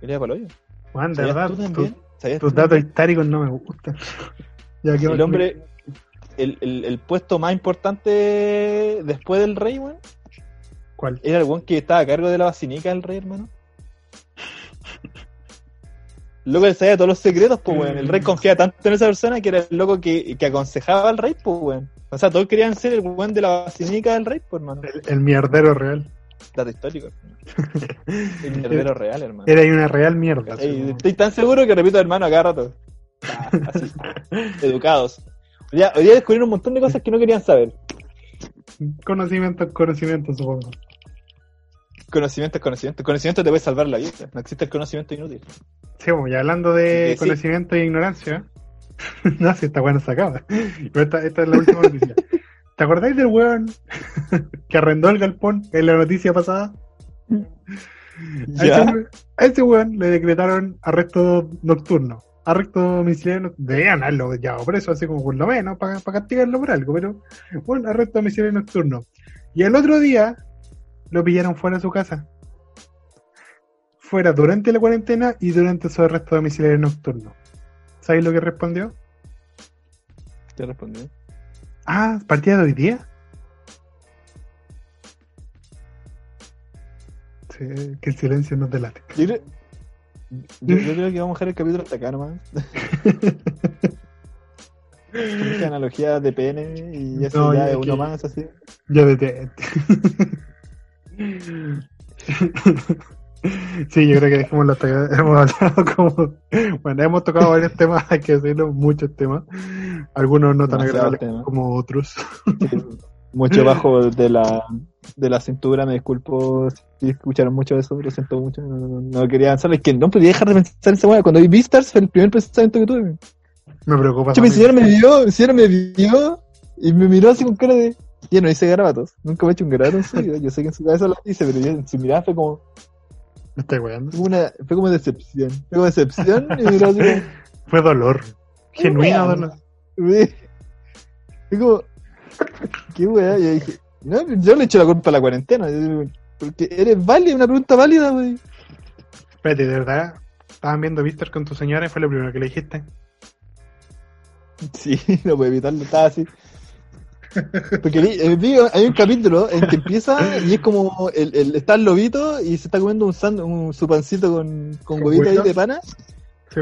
Para el hoyo. Juan, de verdad, tus datos históricos no me gustan. ya, el hombre, el, el, puesto más importante después del rey, weón. ¿Cuál? Era el weón que estaba a cargo de la basinica del rey, hermano. Loco, él sabía todos los secretos, pues, weón. El rey mm. confiaba tanto en esa persona que era el loco que, que aconsejaba al rey, pues, weón. O sea, todos querían ser el weón de la basinica del rey, pues, hermano. El, mierdero real. Dato histórico. el mierdero real, hermano. Era una real mierda. estoy tan seguro que repito, hermano, a cada rato. Ah, así. Educados. Hoy día descubrieron un montón de cosas que no querían saber. Conocimiento, conocimiento, supongo. Conocimiento, conocimiento. Conocimiento te puede salvar la vida. No existe el conocimiento inútil. Sí, bueno, y hablando de conocimiento e ignorancia. no, si está bueno sacada. Pero esta, esta es la última noticia. ¿Te acordáis del weón que arrendó el galpón en la noticia pasada? ¿Ya? A ese weón le decretaron arresto nocturno. Arresto domiciliario. Debían haberlo ya preso, así como por lo menos, para castigarlo por algo, pero bueno, arresto domiciliario nocturno. Y el otro día lo pillaron fuera de su casa. Fuera durante la cuarentena y durante su arresto domiciliario nocturno. ¿Sabéis lo que respondió? ¿Qué respondió? Ah, partida de hoy día. Sí, que el silencio nos delate. Yo creo, yo, yo creo que vamos a dejar el capítulo hasta acá nomás. Analogía de pene y eso No, ya es uno que- más así. Ya detente. Sí, yo creo que hasta acá. Hemos hablado como. Bueno, hemos tocado varios temas, hay que decirlo, muchos temas. Algunos no tan agradables como otros. Mucho bajo de la, de la cintura, me disculpo si escucharon mucho eso, lo siento mucho, no, no, no quería avanzar, es que no podía dejar de pensar en esa weá. Cuando vi Beastars fue el primer pensamiento que tuve. Me preocupa. Che, mi señora me vio, mi señora me vio y me miró así con cara de. Yo no hice garabatos, nunca me he hecho un garabato en su vida. Yo sé que en su cabeza lo hice, pero yo en su mirada fue como, Me estoy weando. fue como una, fue como decepción. Fue como decepción y miró así como. Fue dolor. Genuino dolor. Fue como. ¿Qué weá? Yo dije, no, yo le echo la culpa a la cuarentena. Porque eres válida, una pregunta válida, wey. Espérate, ¿de verdad? ¿Estaban viendo Vistar con tu señora y fue lo primero que le dijiste? Sí, no puedo evitarlo, estaba así. Porque vi, vi- hay un capítulo en que empieza y es como el, el- está el lobito y se está comiendo un, sand- un su pancito con, con ¿Con huevito ahí de pana Sí.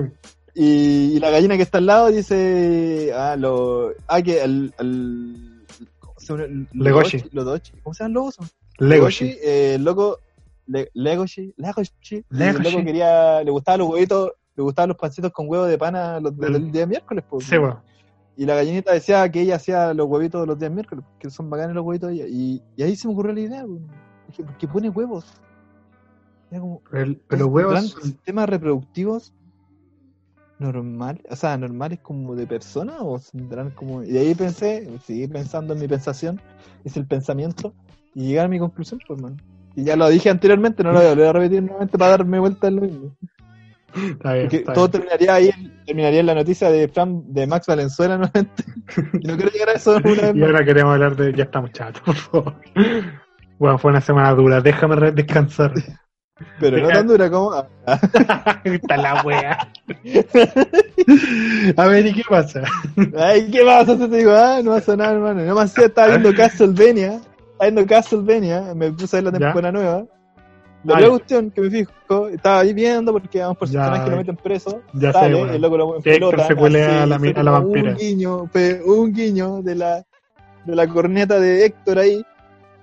y, y la gallina que está al lado dice ah lo ah que al, al ¿cómo se llama? Legoshi. Lodochi-. ¿cómo se llama el lobo? Legoshi. eh, el loco Le- Legoshi Legoshi el loco quería le gustaban los huevitos le gustaban los pancitos con huevos de pana los del, día miércoles pues. Sí, weón. Y la gallinita decía que ella hacía los huevitos los días miércoles, que son bacanes los huevitos de ella. Y, y ahí se me ocurrió la idea. Dije, ¿por qué pone huevos? Como, pero ¿tendrán huevos. sistemas reproductivos normales? O sea, normales como de persona o tendrán como... Y de ahí pensé, seguí pensando en mi pensación, hice el pensamiento y llegué a mi conclusión, pues, man. Y ya lo dije anteriormente, no lo voy a volver a repetir nuevamente para darme vuelta en lo mismo. Está bien, Porque está todo bien. terminaría ahí, terminaría en la noticia de Fran, de Max Valenzuela nuevamente. no quiero llegar a eso una vez Y ahora queremos hablar de. Ya estamos chatos, por favor. Bueno, fue una semana dura, déjame descansar. Pero no tan dura como. Está la wea. A ver, ¿y qué pasa? Ay, ¿qué pasa? Te digo, ah, no pasa nada, hermano. No más estaba viendo Castlevania. Estaba viendo Castlevania. Me puse a ver la Ya. temporada nueva. La primera cuestión que me fijo, estaba ahí viendo porque vamos por Ya. que lo meten preso. Ya sé, sale, bueno. el loco lo se cuelea así, a la a la vampira. Un guiño, fue un guiño de la, de la corneta de Héctor ahí.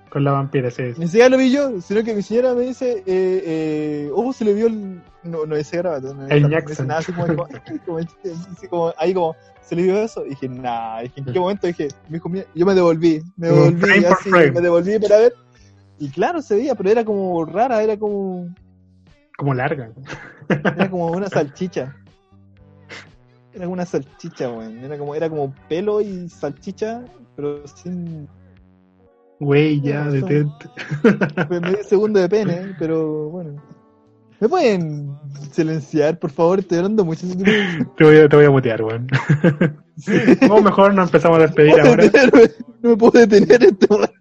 Con la vampira, sí. Ni siquiera lo vi yo, sino que mi señora me dice, eh, eh, oh, se le vio el. No, no dice grabado. No, El Jackson. nada así como, así como- ahí como, se le vio eso. Y dije, nah, dije, ¿en qué momento? Dije, me dijo, mira, yo me devolví, me Como devolví, así, frame. me devolví para ver. Y claro, se veía, pero era como rara, era como, Como larga. era como una salchicha. Era como una salchicha, weón. Era como, era como pelo y salchicha, pero sin Güey, ya, detente. Medio segundo de pene, pero bueno. ¿Me pueden silenciar, por favor? Estoy hablando mucho. No Te voy a, te voy a mutear, weón. O mejor nos empezamos a despedir ahora. no me puedo detener en este momento.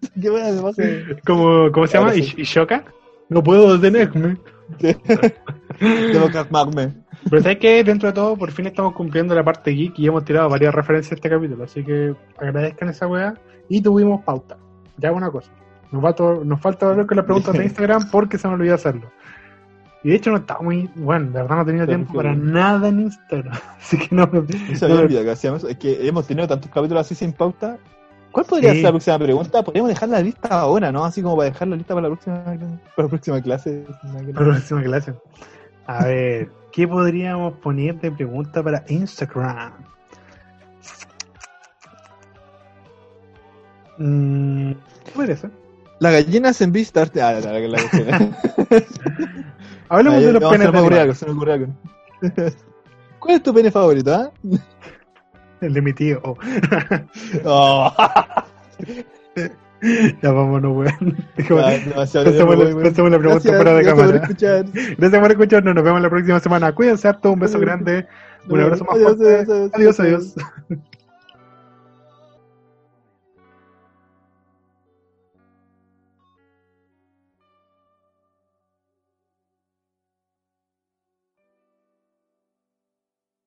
¿Cómo, ¿Cómo se llama? Sí. ¿Ish- ¿Ishoka? No puedo detenerme. Debo calmarme. Pero sabes que dentro de todo, por fin estamos cumpliendo la parte geek y hemos tirado varias referencias a este capítulo. Así que agradezcan esa weá. Y tuvimos pauta. Ya una cosa. Nos falta, nos falta hablar con las preguntas de Instagram porque se me olvidó hacerlo. Y de hecho no estaba muy. Bueno, de verdad no he tenido Pero tiempo para nada en Instagram. Así que no me. No se había olvidado que hacíamos eso. Es que hemos tenido tantos capítulos así sin pauta. ¿Cuál podría Sí. ser la próxima pregunta? Podríamos dejar la lista ahora, ¿no? Así como para dejar la lista para la próxima, para la próxima clase. Para la próxima clase. A ver, ¿qué podríamos poner de pregunta para Instagram? Mm, ¿Qué podría ser? Las gallinas en Beastars. Ah, la, la, la, la, Hablemos Ah, de los no, penes de ocurrió animal. algo, se me algo. ¿Cuál es tu pene favorito, ah? El de mi tío. Oh. Ya vámonos, weón. Pasemos la pregunta fuera de cámara. Gracias por escucharnos. Nos vemos la próxima semana. Cuídense harto. Un beso grande. Un abrazo más fuerte. Adiós, adiós.